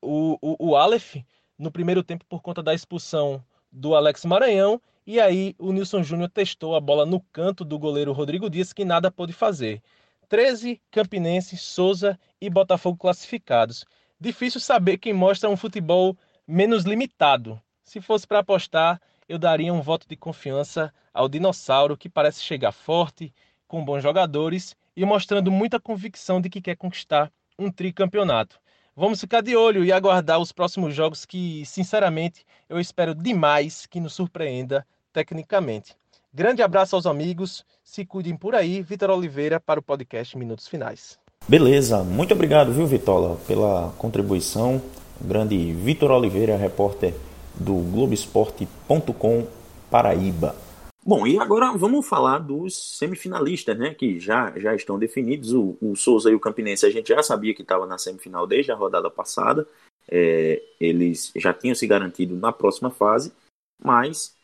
o, o, o Aleph no primeiro tempo por conta da expulsão do Alex Maranhão. E aí o Nilson Júnior testou a bola no canto do goleiro Rodrigo Dias, que nada pôde fazer. 13 Campinense, Souza e Botafogo classificados. Difícil saber quem mostra um futebol menos limitado. Se fosse para apostar, eu daria um voto de confiança ao Dinossauro, que parece chegar forte, com bons jogadores e mostrando muita convicção de que quer conquistar um tricampeonato. Vamos ficar de olho e aguardar os próximos jogos que, sinceramente, eu espero demais que nos surpreenda tecnicamente. Grande abraço aos amigos, se cuidem por aí. Vitor Oliveira para o podcast Minutos Finais. Beleza, muito obrigado, viu, Vitola, pela contribuição. O grande Vitor Oliveira, repórter do Globoesporte.com Paraíba. Bom, e agora vamos falar dos semifinalistas, né? Que já, já estão definidos. O, o Souza e o Campinense a gente já sabia que estava na semifinal desde a rodada passada. É, eles já tinham se garantido na próxima fase, mas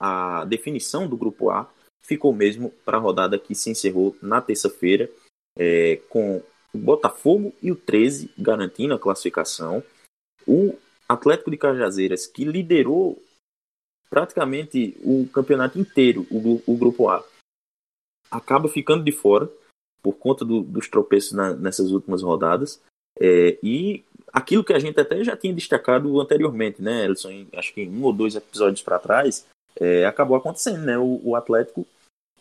a definição do grupo A ficou mesmo para a rodada que se encerrou na terça-feira, é, com o Botafogo e o 13 garantindo a classificação. O Atlético de Cajazeiras, que liderou praticamente o campeonato inteiro, o, o grupo A, acaba ficando de fora por conta do, dos tropeços na, nessas últimas rodadas. É, e aquilo que a gente até já tinha destacado anteriormente, né, Elson? Acho que um ou dois episódios para trás, é, acabou acontecendo, né? O, o Atlético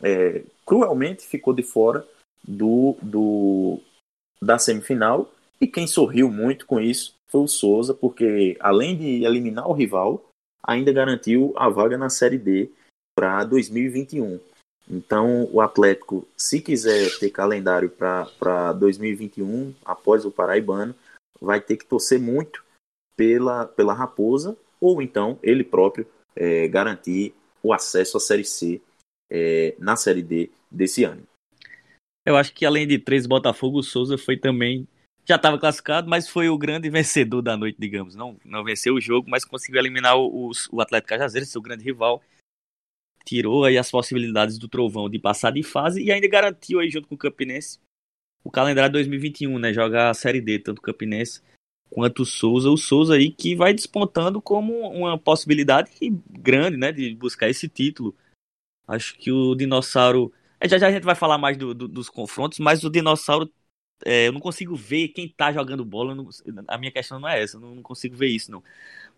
é, cruelmente ficou de fora do, do da semifinal e quem sorriu muito com isso foi o Souza, porque além de eliminar o rival, ainda garantiu a vaga na Série D para 2021. Então, o Atlético, se quiser ter calendário para 2021, após o Paraibano, vai ter que torcer muito pela, pela Raposa, ou então ele próprio é, garantir o acesso à Série C é, na Série D desse ano. Eu acho que além de três Botafogo, o Souza foi também. Já estava classificado, mas foi o grande vencedor da noite, digamos. Não, não venceu o jogo, mas conseguiu eliminar o, o Atlético Cajazeiras, seu grande rival. Tirou aí as possibilidades do Trovão de passar de fase e ainda garantiu aí junto com o Campinense o calendário 2021, né? Jogar a Série D, tanto o Campinense quanto o Souza. O Souza aí que vai despontando como uma possibilidade grande, né? De buscar esse título. Acho que o Dinossauro. É, já já a gente vai falar mais do, do, dos confrontos, mas o Dinossauro. É, eu não consigo ver quem tá jogando bola. Não, a minha questão não é essa, eu não, não consigo ver isso, não.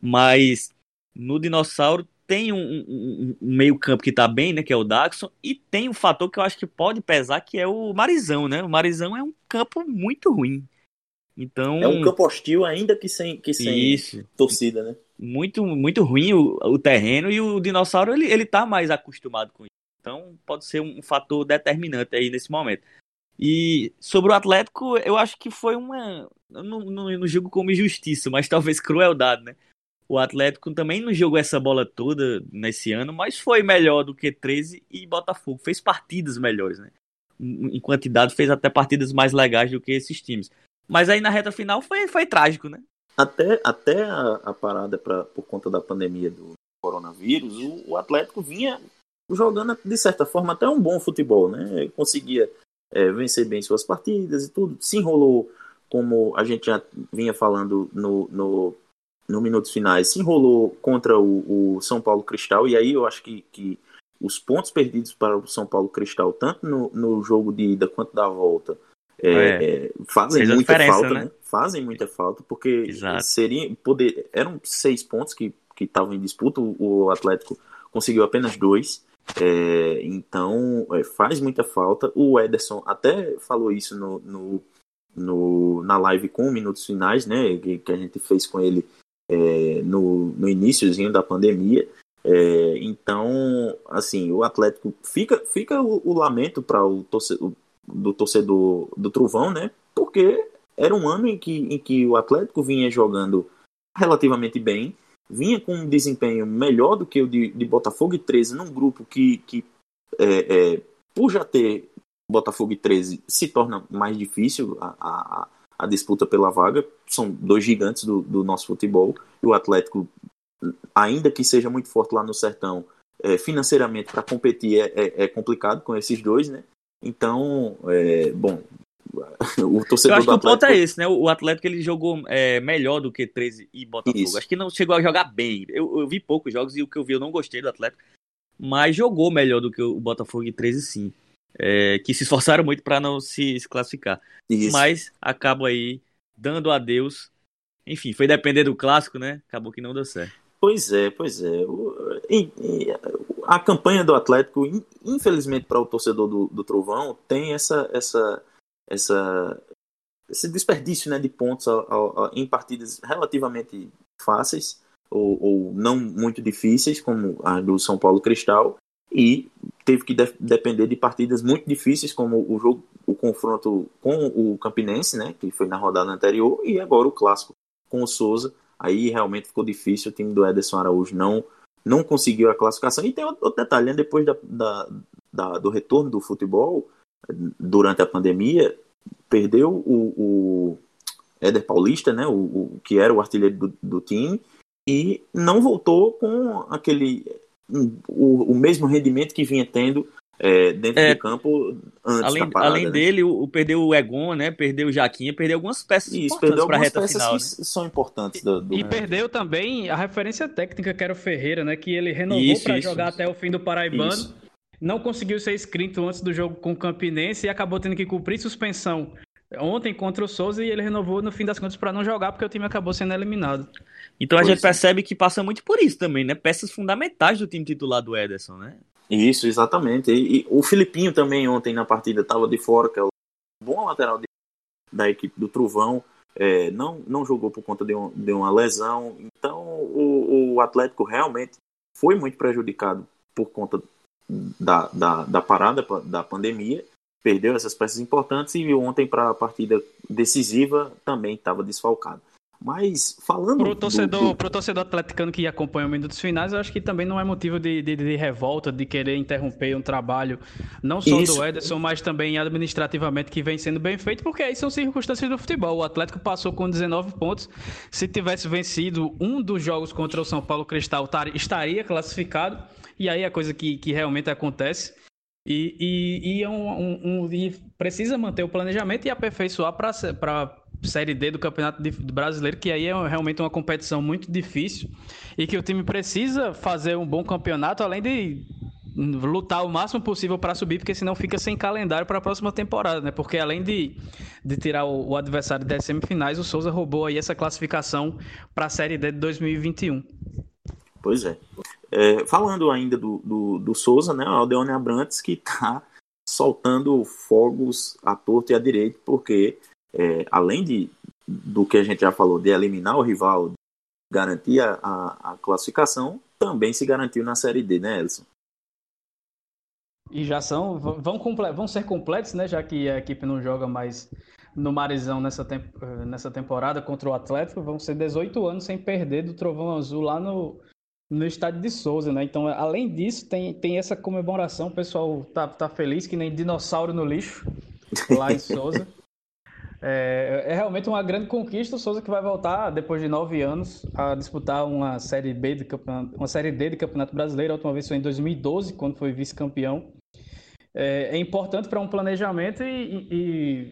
Mas no Dinossauro tem um, um, um meio-campo que tá bem, né? Que é o Daxon, e tem um fator que eu acho que pode pesar, que é o Marizão, né? O Marizão é um campo muito ruim. Então. É um campo hostil, ainda que sem, que sem isso. torcida, né? Muito, muito ruim o, o terreno e o dinossauro ele, ele tá mais acostumado com isso. Então pode ser um fator determinante aí nesse momento. E sobre o Atlético, eu acho que foi uma. Eu não, não, não julgo como injustiça, mas talvez crueldade, né? O Atlético também não jogou essa bola toda nesse ano, mas foi melhor do que 13 e Botafogo. Fez partidas melhores, né? Em quantidade, fez até partidas mais legais do que esses times. Mas aí na reta final foi, foi trágico, né? Até, até a, a parada pra, por conta da pandemia do coronavírus, o, o, Atlético vinha jogando, de certa forma, até um bom futebol, né? Conseguia é, vencer bem suas partidas e tudo. Se enrolou, como a gente já vinha falando no, no no minutos finais, se enrolou contra o, o, São Paulo Cristal, e aí eu acho que, que os pontos perdidos para o São Paulo Cristal, tanto no, no jogo de ida quanto da volta, é, é. fazem Fez muita falta, né? né? Fazem muita falta, porque seria, poder, eram seis pontos que estavam em disputa, o Atlético conseguiu apenas dois. É, então é, faz muita falta. O Ederson até falou isso no, no, no, na live com minutos finais, né? Que, que a gente fez com ele é, no, no iníciozinho da pandemia. É, então, assim, o Atlético fica, fica o, o lamento para o torcedor, do torcedor do Trovão, né? Porque era um ano em que, em que o Atlético vinha jogando relativamente bem, vinha com um desempenho melhor do que o de, de Botafogo e 13 num grupo que, que é, é, por já ter Botafogo e 13, se torna mais difícil a, a, a disputa pela vaga. São dois gigantes do, do nosso futebol. E o Atlético, ainda que seja muito forte lá no Sertão, é, financeiramente para competir é, é, é, complicado com esses dois, né? Então, é, bom, o torcedor Eu acho que o ponto é esse, né? O Atlético ele jogou é, melhor do que 13 e Botafogo. Isso. Acho que não chegou a jogar bem. Eu, eu, vi poucos jogos e o que eu vi eu não gostei do Atlético. Mas jogou melhor do que o Botafogo e 13 sim é, que se esforçaram muito para não se, se classificar. Isso. Mas acabam aí dando adeus. Enfim, foi depender do clássico, né? Acabou que não deu certo. Pois é, pois é. A campanha do Atlético, infelizmente para o torcedor do, do Trovão, tem essa, essa, essa, esse desperdício né, de pontos em partidas relativamente fáceis ou, ou, não muito difíceis, como a do São Paulo Cristal, e teve que de depender de partidas muito difíceis, como o jogo, o confronto com o Campinense, né, que foi na rodada anterior, e agora o clássico com o Souza. Aí realmente ficou difícil, o time do Ederson Araújo não, não conseguiu a classificação. E tem outro detalhe, né, depois da, da, da, do retorno do futebol, durante a pandemia, perdeu o, o Éder Paulista, né, o, o, que era o artilheiro do, do time, e não voltou com aquele o, o mesmo rendimento que vinha tendo é, dentro é, do campo antes além, da parada, além né? dele, o, o, perdeu o Egon, né? Perdeu o Jaquinha, perdeu algumas peças Isso, importantes para a reta peças final, que né? são importantes do, do... E perdeu também a referência técnica que era o Ferreira, né? Que ele renovou para jogar isso. até o fim do Paraibano. Isso. Não conseguiu ser inscrito antes do jogo com o Campinense e acabou tendo que cumprir suspensão ontem contra o Souza e ele renovou no fim das contas para não jogar porque o time acabou sendo eliminado. Então a pois gente é. percebe que passa muito por isso também, né? Peças fundamentais do time titular do Ederson, né? Isso, exatamente. E, e o Filipinho também ontem na partida estava de fora, que é o bom lateral de, da equipe do Trovão. É, não, não jogou por conta de, um, de uma lesão. Então o, o, Atlético realmente foi muito prejudicado por conta da, da, da parada da pandemia. Perdeu essas peças importantes e ontem para a partida decisiva também estava desfalcado. Mas falando. Pro torcedor, do... pro torcedor atleticano que acompanha os minutos finais, eu acho que também não é motivo de, de, de revolta, de querer interromper um trabalho, não só Isso. do Ederson, mas também administrativamente que vem sendo bem feito, porque aí são circunstâncias do futebol. O Atlético passou com 19 pontos. Se tivesse vencido um dos jogos contra o São Paulo Cristal, estaria classificado. E aí é a coisa que, que realmente acontece. E, e, e, é um, um, um, e precisa manter o planejamento e aperfeiçoar para Série D do Campeonato Brasileiro, que aí é realmente uma competição muito difícil e que o time precisa fazer um bom campeonato, além de lutar o máximo possível para subir, porque senão fica sem calendário para a próxima temporada, né? Porque além de, de tirar o, o adversário das semifinais, o Souza roubou aí essa classificação para a Série D de 2021. Pois é. é falando ainda do, do, do Souza, né? O Aldeone Abrantes que está soltando fogos à torta e à direita, porque é, além de, do que a gente já falou, de eliminar o rival, garantir a, a, a classificação, também se garantiu na Série D, né, Elson? E já são, vão, vão ser completos, né? Já que a equipe não joga mais no Marizão nessa, temp nessa temporada contra o Atlético, vão ser 18 anos sem perder do Trovão Azul lá no, no estádio de Souza, né? Então, além disso, tem, tem essa comemoração, o pessoal tá, tá feliz que nem dinossauro no lixo lá em Souza. É, é, realmente uma grande conquista o Souza que vai voltar depois de nove anos a disputar uma série B de campeonato, uma série D de Campeonato Brasileiro. A última vez foi em 2012, quando foi vice-campeão. É, é, importante para um planejamento e, e,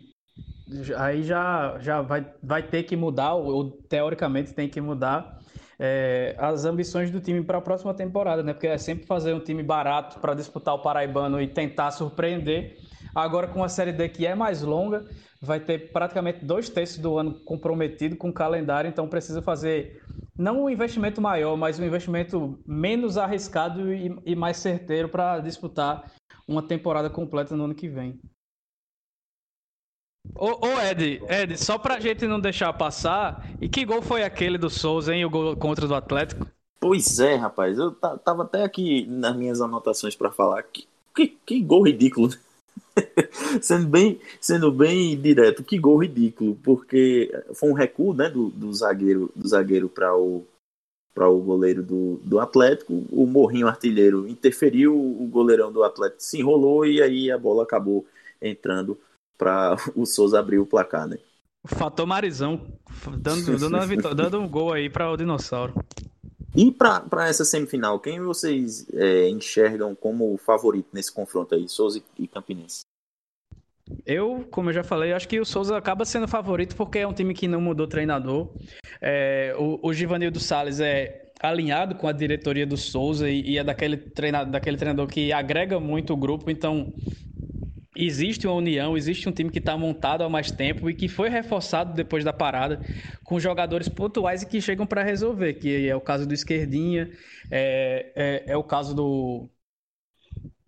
e, aí já, já vai, vai ter que mudar, ou teoricamente tem que mudar. É, as ambições do time para a próxima temporada, né? Porque é sempre fazer um time barato para disputar o Paraibano e tentar surpreender. Agora com a Série D que é mais longa, vai ter praticamente dois terços do ano comprometido com o calendário, então precisa fazer não um investimento maior, mas um investimento menos arriscado e, e mais certeiro para disputar uma temporada completa no ano que vem. Ô, ô, Ed, Ed, só pra gente não deixar passar, e que gol foi aquele do Souza, hein? O gol contra do Atlético? Pois é, rapaz, eu tava até aqui nas minhas anotações para falar. Que, que, que gol ridículo, né? sendo, bem, sendo bem direto, que gol ridículo, porque foi um recuo né, do, do zagueiro do zagueiro para o para o goleiro do, do Atlético, o Morrinho artilheiro interferiu, o goleirão do Atlético se enrolou e aí a bola acabou entrando para o Souza abrir o placar, né? Fator Marizão dando, dando, dando um gol aí para o dinossauro. E para essa semifinal, quem vocês é, enxergam como favorito nesse confronto aí, Souza e Campinense? Eu, como eu já falei, acho que o Souza acaba sendo favorito porque é um time que não mudou treinador. É, o, o Givanildo Salles é alinhado com a diretoria do Souza e, e é daquele, treina, daquele treinador que agrega muito o grupo, então existe uma união, existe um time que está montado há mais tempo e que foi reforçado depois da parada com jogadores pontuais e que chegam para resolver, que é o caso do Esquerdinha, é, é, é, o caso do...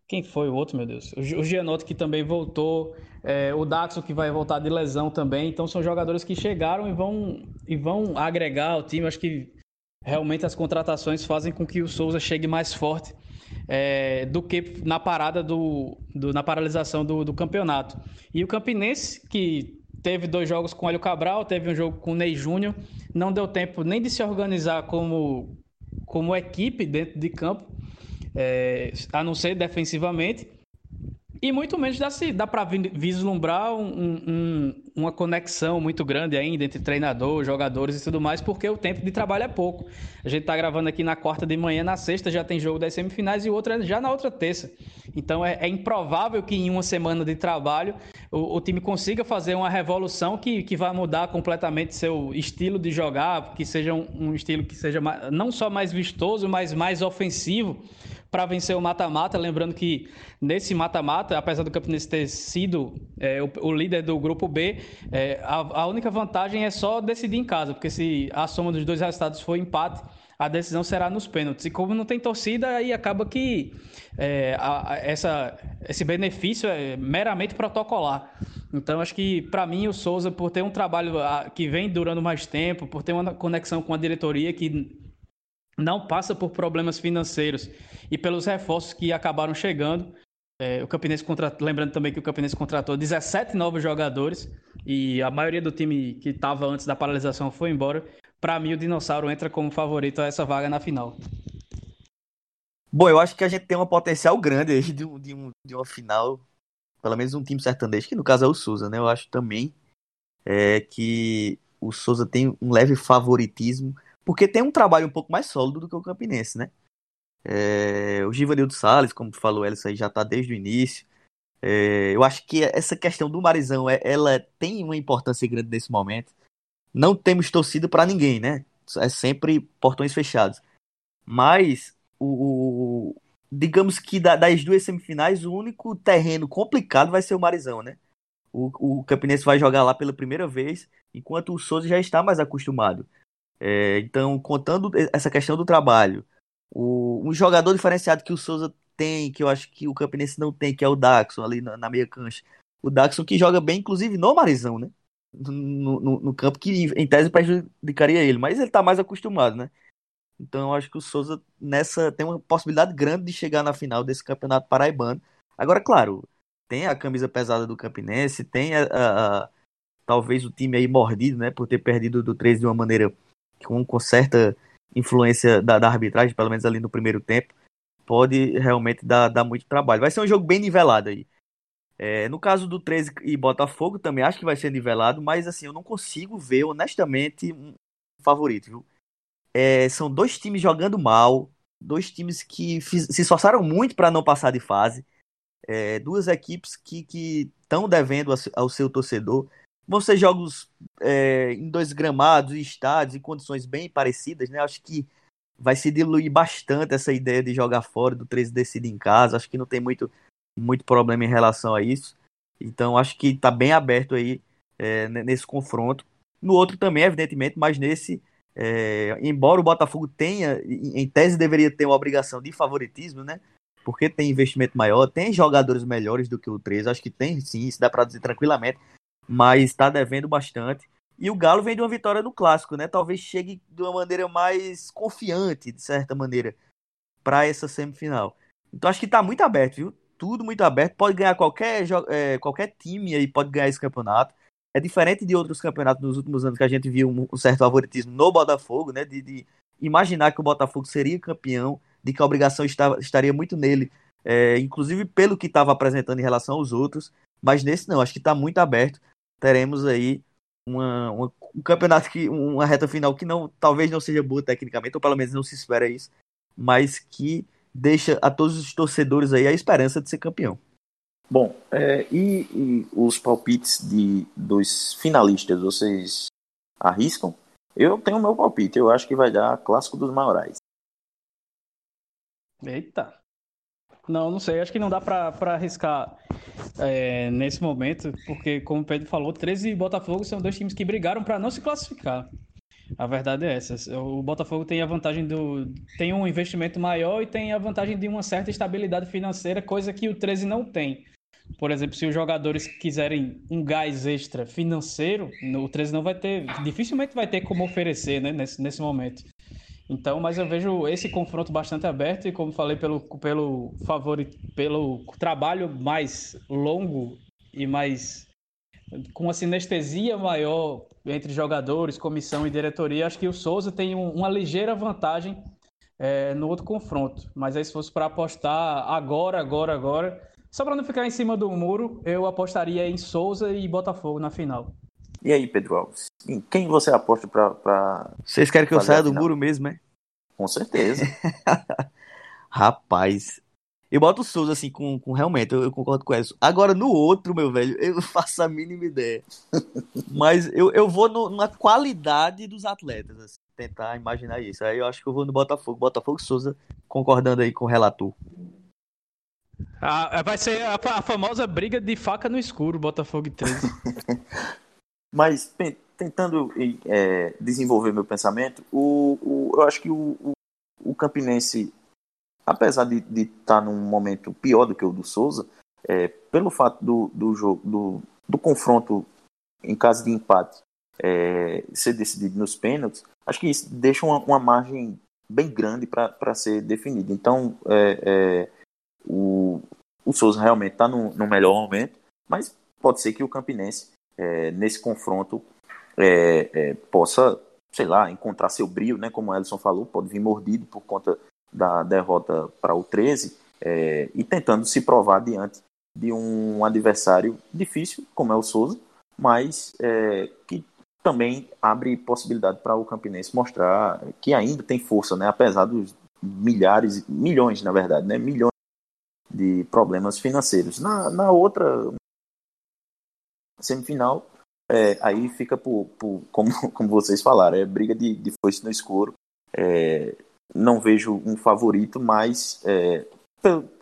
Quem foi o outro, meu Deus? O Gianotto que também voltou, é, o Daxo que vai voltar de lesão também, então são jogadores que chegaram e vão, e vão agregar ao time, acho que realmente as contratações fazem com que o Souza chegue mais forte é, do que na parada do, do na paralisação do, do, campeonato. E o Campinense, que teve dois jogos com o Hélio Cabral, teve um jogo com o Ney Júnior, não deu tempo nem de se organizar como, como equipe dentro de campo, é, a não ser defensivamente. E muito menos dá, dá para vislumbrar um, um, uma conexão muito grande ainda entre treinador, jogadores e tudo mais, porque o tempo de trabalho é pouco. A gente está gravando aqui na quarta de manhã, na sexta já tem jogo das semifinais e outra já na outra terça. Então é, é improvável que em uma semana de trabalho o, o, time consiga fazer uma revolução que, que vai mudar completamente seu estilo de jogar, que seja um, um estilo que seja mais, não só mais vistoso, mas mais ofensivo para vencer o mata-mata. Lembrando que nesse mata-mata, apesar do Campinense ter sido é, o, o, líder do grupo B, é, a, a, única vantagem é só decidir em casa, porque se a soma dos dois resultados for empate, a decisão será nos pênaltis. E como não tem torcida, aí acaba que é, a, a, essa, esse benefício é meramente protocolar. Então, acho que para mim o Souza, por ter um trabalho que vem durando mais tempo, por ter uma conexão com a diretoria que não passa por problemas financeiros e pelos reforços que acabaram chegando. É, o Campinense contratou, lembrando também que o Campinense contratou 17 novos jogadores e a maioria do time que estava antes da paralisação foi embora. Para mim, o Dinossauro entra como favorito a essa vaga na final. Bom, eu acho que a gente tem um potencial grande aí de, um, de, um, de uma final, pelo menos um time sertanejo, que no caso é o Souza, né? Eu acho também é, que o Souza tem um leve favoritismo porque tem um trabalho um pouco mais sólido do que o Campinense, né? É, o Givanildo Salles, como falou Elissa, aí já está desde o início. É, eu acho que essa questão do Marizão, é, ela tem uma importância grande nesse momento. Não temos torcida para ninguém, né? É sempre portões fechados. Mas, o, o digamos que das duas semifinais, o único terreno complicado vai ser o Marizão, né? O, o Campinense vai jogar lá pela primeira vez, enquanto o Souza já está mais acostumado. É, então, contando essa questão do trabalho, o, um jogador diferenciado que o Souza tem, que eu acho que o Campinense não tem, que é o Daxon ali na, na meia cancha. O Daxon que joga bem, inclusive, no Marizão, né? No, no, no campo que, em tese, prejudicaria ele, mas ele tá mais acostumado, né? Então, eu acho que o Souza nessa tem uma possibilidade grande de chegar na final desse campeonato paraibano. Agora, claro, tem a camisa pesada do Campinense, tem a, a, a talvez o time aí mordido, né, por ter perdido do 13 de uma maneira com, com certa influência da, da, arbitragem, pelo menos ali no primeiro tempo, pode realmente dar, dar muito trabalho. Vai ser um jogo bem nivelado aí. É, no caso do 13 e Botafogo, também acho que vai ser nivelado, mas assim, eu não consigo ver, honestamente, um favorito, viu? É, são dois times jogando mal, dois times que fiz, se esforçaram muito para não passar de fase, é, duas equipes que estão devendo ao seu torcedor vão ser jogos é, em dois gramados, estádios, em condições bem parecidas, né? Acho que vai se diluir bastante essa ideia de jogar fora, do 13 decide em casa. Acho que não tem muito, muito problema em relação a isso. Então acho que está bem aberto aí é, nesse confronto. No outro também, evidentemente, mas nesse, é, embora o Botafogo tenha, em tese deveria ter uma obrigação de favoritismo, né? Porque tem investimento maior, tem jogadores melhores do que o 13, acho que tem sim, isso dá para dizer tranquilamente mas está devendo bastante. E o Galo vem de uma vitória no clássico, né? Talvez chegue de uma maneira mais confiante, de certa maneira, para essa semifinal. Então acho que está muito aberto, viu? Tudo muito aberto. Pode ganhar qualquer, é, qualquer time aí, pode ganhar esse campeonato. É diferente de outros campeonatos nos últimos anos que a gente viu um, certo favoritismo no Botafogo, né? De, de, imaginar que o Botafogo seria campeão, de que a obrigação estaria muito nele, é, inclusive pelo que estava apresentando em relação aos outros. Mas nesse não, acho que está muito aberto teremos aí uma, uma, um campeonato que uma reta final que não talvez não seja boa tecnicamente, ou pelo menos não se espera isso, mas que deixa a todos os torcedores aí a esperança de ser campeão. Bom, é, e, e, os palpites de dos finalistas, vocês arriscam? Eu tenho o meu palpite, eu acho que vai dar clássico dos Maiorais. Eita. Não, não sei, acho que não dá para arriscar é, nesse momento, porque, como o Pedro falou, 13 e Botafogo são dois times que brigaram para não se classificar. A verdade é essa. O Botafogo tem a vantagem do. tem um investimento maior e tem a vantagem de uma certa estabilidade financeira, coisa que o 13 não tem. Por exemplo, se os jogadores quiserem um gás extra financeiro, o 13 não vai ter. dificilmente vai ter como oferecer né, nesse, nesse momento. Então, mas eu vejo esse confronto bastante aberto e, como falei, pelo, pelo, favor, pelo trabalho mais longo e mais com uma sinestesia maior entre jogadores, comissão e diretoria, acho que o Souza tem um, uma ligeira vantagem é, no outro confronto. Mas aí, se fosse para apostar agora, agora, agora, Só para não ficar em cima do muro, eu apostaria em Souza e Botafogo na final. E aí, Pedro Alves? Em quem você aposta para. Pra... Vocês querem que eu saia do muro mesmo, é? Com certeza. Rapaz, eu boto o Souza assim com, com realmente, eu, eu, concordo com isso. Agora no outro, meu velho, eu não faço a mínima ideia. Mas eu, eu vou no, na qualidade dos atletas, assim, tentar imaginar isso. Aí eu acho que eu vou no Botafogo, Botafogo e Souza, concordando aí com o relator. Ah, vai ser a, a, famosa briga de faca no escuro, Botafogo e 13. Mas tentando é, desenvolver meu pensamento, o, o, eu acho que o, o, o Campinense apesar de estar tá num momento pior do que o do Souza, é, pelo fato do, do jogo, do, do confronto em caso de empate é, ser decidido nos pênaltis, acho que isso deixa uma, uma margem bem grande para ser definido. Então, é, é, o, o Souza realmente está no, no, melhor momento, mas pode ser que o Campinense, é, nesse confronto, é, é, possa, sei lá, encontrar seu brilho, né? Como o Ellison falou, pode vir mordido por conta da derrota para o 13 é, e tentando se provar diante de um adversário difícil, como é o Souza, mas é, que também abre possibilidade para o Campinense mostrar que ainda tem força, né? apesar dos milhares, milhões, na verdade, né? milhões de problemas financeiros. Na, na outra semifinal, é, aí fica por, por, como, como vocês falaram, é briga de, de foice no escuro. É, não vejo um favorito, mas é,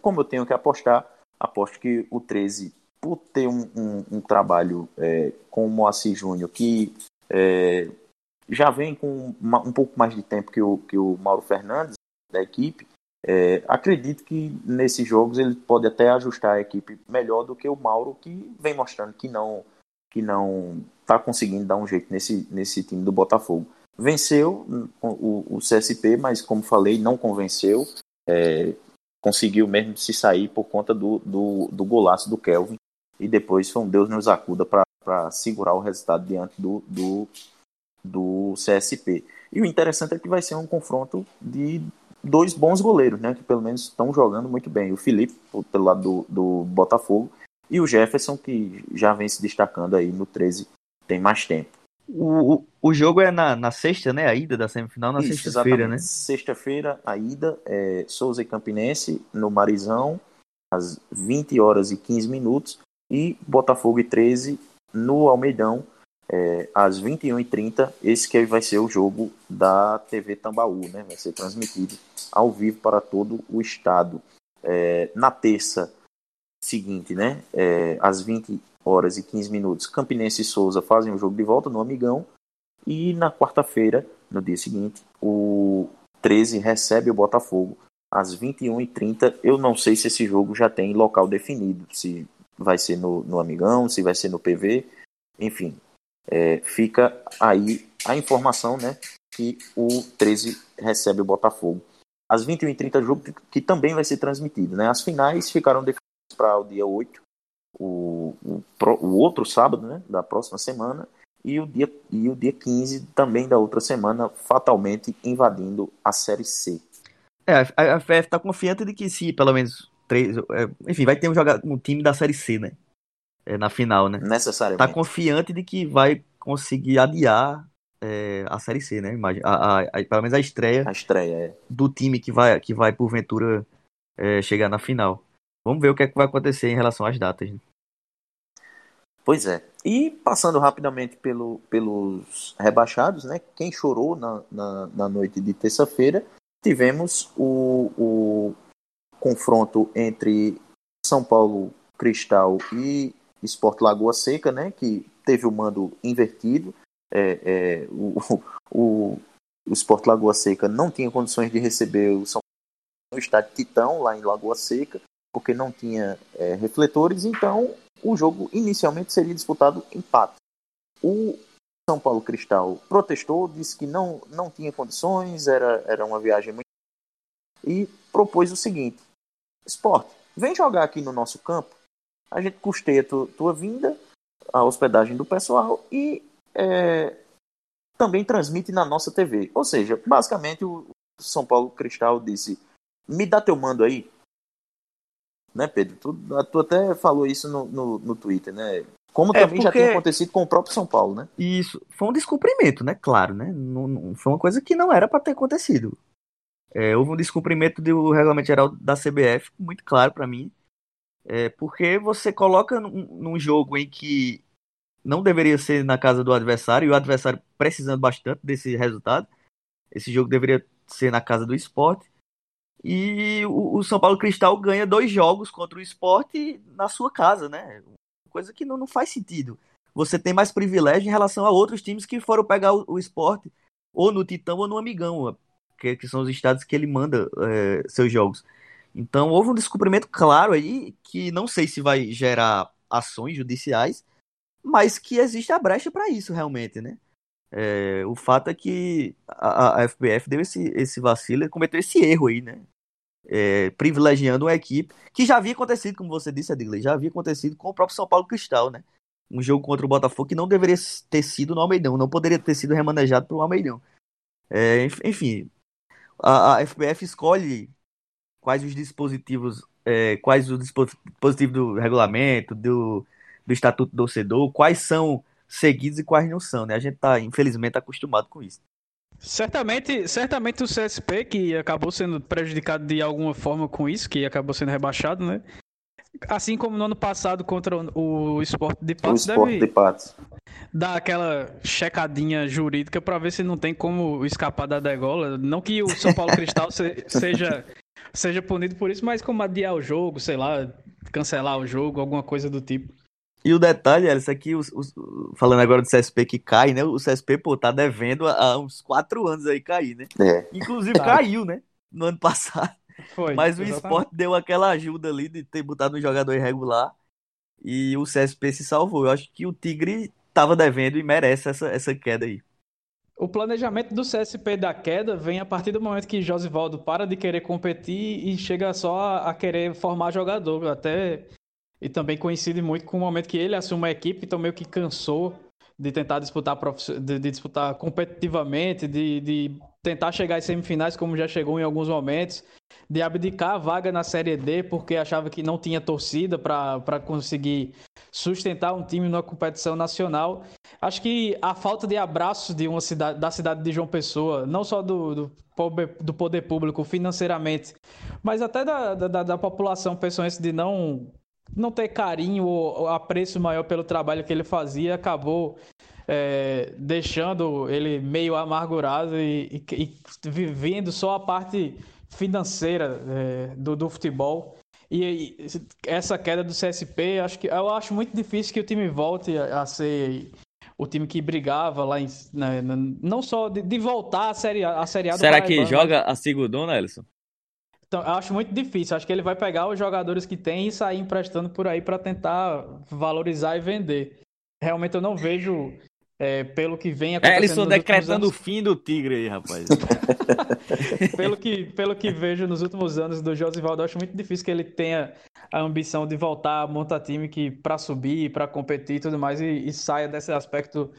como eu tenho que apostar, aposto que o 13, por ter um, um, um trabalho é, com o Moacir Júnior, que é, já vem com uma, um pouco mais de tempo que o, que o Mauro Fernandes, da equipe, é, acredito que nesses jogos ele pode até ajustar a equipe melhor do que o Mauro, que vem mostrando que não que não está conseguindo dar um jeito nesse, nesse time do Botafogo. Venceu o, o CSP, mas como falei, não convenceu. É, conseguiu mesmo se sair por conta do, do, do golaço do Kelvin. E depois foi um Deus nos acuda para segurar o resultado diante do, do, do CSP. E o interessante é que vai ser um confronto de dois bons goleiros, né? Que pelo menos estão jogando muito bem. O Felipe, pelo lado do, do Botafogo, e o Jefferson, que já vem se destacando aí no 13, tem mais tempo. O, o jogo é na, na sexta, né? A ida da semifinal na sexta-feira, né? Sexta-feira, a ida é Souza e Campinense no Marizão, às 20 horas e 15 minutos, e Botafogo e 13 no Almeidão, é, às 21h30. Esse que vai ser o jogo da TV Tambaú, né? Vai ser transmitido ao vivo para todo o estado. É, na terça seguinte, né? É, às 20 horas e 15 minutos, Campinense e Souza fazem o jogo de volta no Amigão. E na quarta-feira, no dia seguinte, o 13 recebe o Botafogo às 21h30. Eu não sei se esse jogo já tem local definido, se vai ser no, no Amigão, se vai ser no PV. Enfim, é, fica aí a informação né, que o 13 recebe o Botafogo. Às 21h30, jogo que também vai ser transmitido. Né? As finais ficaram definidas para o dia 8 o, o, o outro sábado né, da próxima semana e o, dia, e o dia 15 também da outra semana, fatalmente invadindo a Série C. É, a, FF está confiante de que se pelo menos três. É, enfim, vai ter um, jogador, um time da Série C, né? É, na final, né? Necessariamente. Está confiante de que vai conseguir adiar é, a Série C, né? Imagina, a, a, a, pelo menos a estreia, a estreia é. do time que vai, que vai porventura, é, chegar na final. Vamos ver o que, é que vai acontecer em relação às datas. Né? Pois é. E passando rapidamente pelo, pelos rebaixados, né? Quem chorou na, na, na noite de terça-feira, tivemos o, o confronto entre São Paulo Cristal e Sport Lagoa Seca, né? Que teve o mando invertido. É, é, o, o, o Sport Lagoa Seca não tinha condições de receber o São Paulo no estádio Titão, lá em Lagoa Seca, porque não tinha é, refletores, então o jogo inicialmente seria disputado empate. O São Paulo Cristal protestou, disse que não, não tinha condições, era, era uma viagem muito. e propôs o seguinte: Esporte, vem jogar aqui no nosso campo, a gente custeia tu, tua vinda, a hospedagem do pessoal e é, também transmite na nossa TV. Ou seja, basicamente o São Paulo Cristal disse: me dá teu mando aí, né, Pedro? Tu, tu até falou isso no, no, no Twitter, né? Como É, também já porque- tinha acontecido com o próprio São Paulo, né? Isso foi um descumprimento, né? Claro, né? Não, não- foi uma coisa que não era para ter acontecido. É, houve um descumprimento do regulamento geral da CBF, muito claro para mim. É, porque você coloca num, num jogo em que não deveria ser na casa do adversário, e o adversário precisando bastante desse resultado. Esse jogo deveria ser na casa do esporte. E o, o São Paulo Cristal ganha dois jogos contra o esporte na sua casa, né? Coisa que não, não faz sentido você tem mais privilégio em relação a outros times que foram pegar o, o esporte ou no Titão ou no Amigão, que, que são os estados que ele manda é, seus jogos. Então houve um descumprimento claro aí que não sei se vai gerar ações judiciais, mas que existe a brecha para isso realmente, né? É, o fato é que a, a FBF deu esse, esse vacilo cometeu esse erro aí, né? É, privilegiando uma equipe que já havia acontecido, como você disse, Edgley, já havia acontecido com o próprio São Paulo Cristal, né? um jogo contra o Botafogo que não deveria ter sido no Almeidão, não poderia ter sido remanejado pelo Almeidão. É, enf- enfim, a, a FBF escolhe quais os dispositivos, é, quais os dispo- dispositivos do regulamento, do, do estatuto do torcedor, quais são seguidos e quais não são, né? A gente tá, infelizmente, acostumado com isso. Certamente, certamente o CSP, que acabou sendo prejudicado de alguma forma com isso, que acabou sendo rebaixado, né? Assim como no ano passado contra o, Sport de O Patos, esporte deve de Patos. dar aquela checadinha jurídica pra ver se não tem como escapar da degola. Não que o São Paulo Cristal se- seja, seja punido por isso, mas como adiar o jogo, sei lá, cancelar o jogo, alguma coisa do tipo. E o detalhe, Alisson, é que os- os- falando agora do CSP que cai, né? O CSP, pô, tá devendo há uns quatro anos aí cair, né? É. Inclusive Tá. caiu, né? No ano passado. Foi. Mas o esporte deu aquela ajuda ali de ter botado um jogador irregular e o CSP se salvou. Eu acho que o Tigre tava devendo e merece essa, essa queda aí. O planejamento do CSP da queda vem a partir do momento que Josivaldo para de querer competir e chega só a, querer formar jogador. Até e também coincide muito com o momento que ele assume a equipe, então meio que cansou de tentar disputar de, de disputar competitivamente, de, de tentar chegar às semifinais como já chegou em alguns momentos, de abdicar a vaga na Série D porque achava que não tinha torcida para conseguir sustentar um time numa competição nacional. Acho que a falta de abraços de uma cidade, da cidade de João Pessoa, não só do, do, poder- do poder público financeiramente, mas até da, da, da população pessoense de não, não ter carinho ou, apreço maior pelo trabalho que ele fazia, acabou é, deixando ele meio amargurado e, e- e vivendo só a parte financeira é, do, do futebol. E, e essa queda do CSP, acho que eu acho muito difícil que o time volte a, a ser o time que brigava lá em, né, não só de, de voltar à série A, série A do Será que joga a segundona, Alisson? Então, eu acho muito difícil. Acho que ele vai pegar os jogadores que tem e sair emprestando por aí para tentar valorizar e vender. Realmente eu não vejo, é, pelo que vem acontecendo. Alisson nos últimos decretando o anos, fim do Tigre aí, rapaz. pelo, que, pelo que vejo nos últimos anos do Josivaldo, eu acho muito difícil que ele tenha a ambição de voltar a montar time que para subir, para competir e tudo mais, e, e saia desse aspecto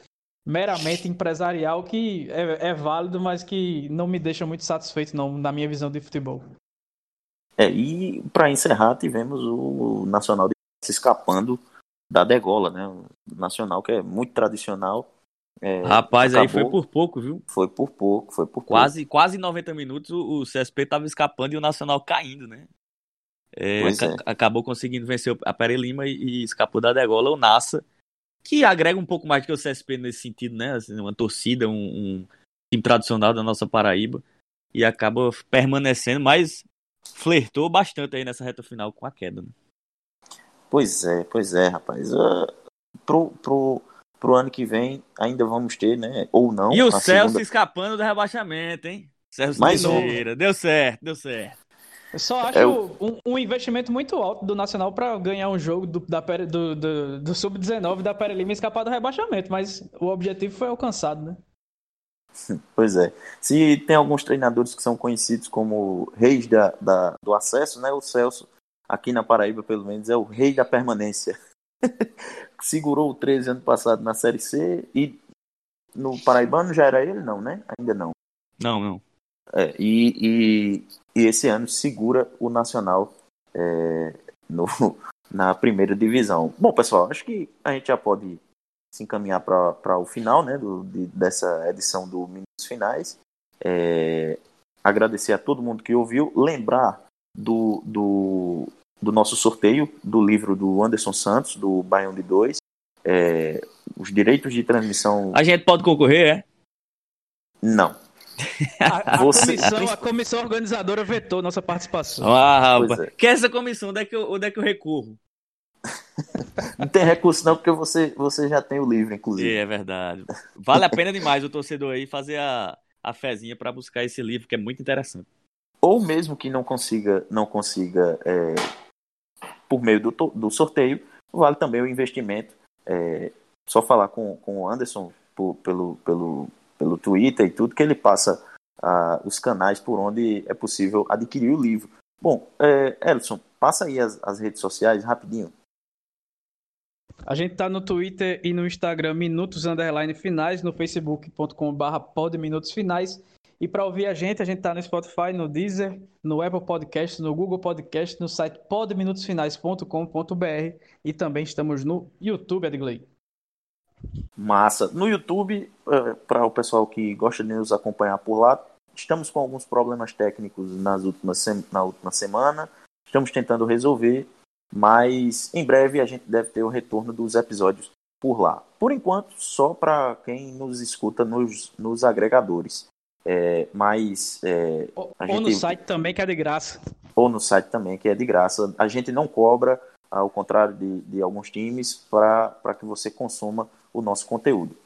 meramente empresarial que é, é válido, mas que não me deixa muito satisfeito, não, na minha visão de futebol. É, e para encerrar, tivemos o Nacional de se escapando da degola, né? O Nacional que é muito tradicional. é, Rapaz, aí foi acabou- por pouco, viu? foi por pouco, foi por Quase, quase 90 minutos o, o CSP tava escapando e o Nacional caindo, né? É, aca- é. Acabou conseguindo vencer a Pere Lima e, e escapou da degola o Nassa, que agrega um pouco mais que o CSP nesse sentido, né? Assim, uma torcida, um, um time tradicional da nossa Paraíba e acaba permanecendo, mas flertou bastante aí nessa reta final com a queda. Né? Pois é, pois é, rapaz. Ah, pro, pro, pro ano que vem ainda vamos ter, né? Ou não. E o Celso segunda- escapando do rebaixamento, hein? Celso Mais um. Oliveira. Deu certo, deu certo. Eu só acho É o- um, um investimento muito alto do Nacional para ganhar um jogo do, da do, do, do Sub-19 da Pere Lima e escapar do rebaixamento, mas o objetivo foi alcançado, né? Pois é. Se tem alguns treinadores que são conhecidos como reis da, da- do acesso, né? O Celso, aqui na Paraíba, pelo menos, é o rei da permanência. Segurou o 13 ano passado na Série C e no Paraibano já era ele, não, né? Ainda não. Não, não. É, e, e, e esse ano segura o Nacional é, no, na primeira divisão. Bom, pessoal, acho que a gente já pode se encaminhar para o final né, do, de, dessa edição do Minutos Finais. É, agradecer a todo mundo que ouviu. Lembrar do, do, do, nosso sorteio do livro do Anderson Santos, do Baião de 2. É, os direitos de transmissão. A gente pode concorrer, é? Não. A, a, Você... comissão, a, comissão, organizadora vetou nossa participação. Ah, rapaz. É. Que é essa comissão? Onde é que eu, onde é que eu recorro? Não tem recurso não, porque você, você já tem o livro, inclusive. É, é verdade. Vale a pena demais o torcedor aí fazer a, a fezinha para buscar esse livro, que é muito interessante. Ou mesmo que não consiga, não consiga é, por meio do, do sorteio, vale também o investimento. É, só falar com, com o Anderson por, pelo, pelo, pelo Twitter e tudo, que ele passa os canais por onde é possível adquirir o livro. Bom, é, Elson, passa aí as, as redes sociais rapidinho. A gente tá no Twitter e no Instagram Minutos Underline Finais, no facebook.com.br pod Minutos Finais. E para ouvir a gente, a gente tá no Spotify, no Deezer, no Apple Podcast, no Google Podcast, no site podminutosfinais.com.br e também estamos no YouTube, Edgley. Massa. No YouTube, é, para o pessoal que gosta de nos acompanhar por lá, estamos com alguns problemas técnicos nas últimas na última semana. Estamos tentando resolver, mas em breve a gente deve ter o retorno dos episódios por lá. Por enquanto, só para quem nos escuta nos, nos agregadores. É, mas. É, ou, gente... no site também, que é de graça. Ou no site também, que é de graça. A gente não cobra, ao contrário de, de alguns times, para que você consuma o nosso conteúdo.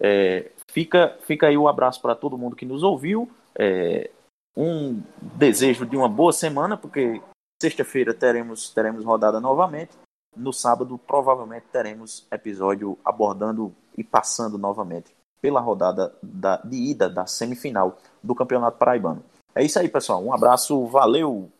É, fica, fica aí o um abraço para todo mundo que nos ouviu. É, um desejo de uma boa semana, porque sexta-feira teremos, teremos rodada novamente. No sábado, provavelmente, teremos episódio abordando e passando novamente pela rodada da, de ida da semifinal do Campeonato Paraibano. É isso aí, pessoal. Um abraço, valeu!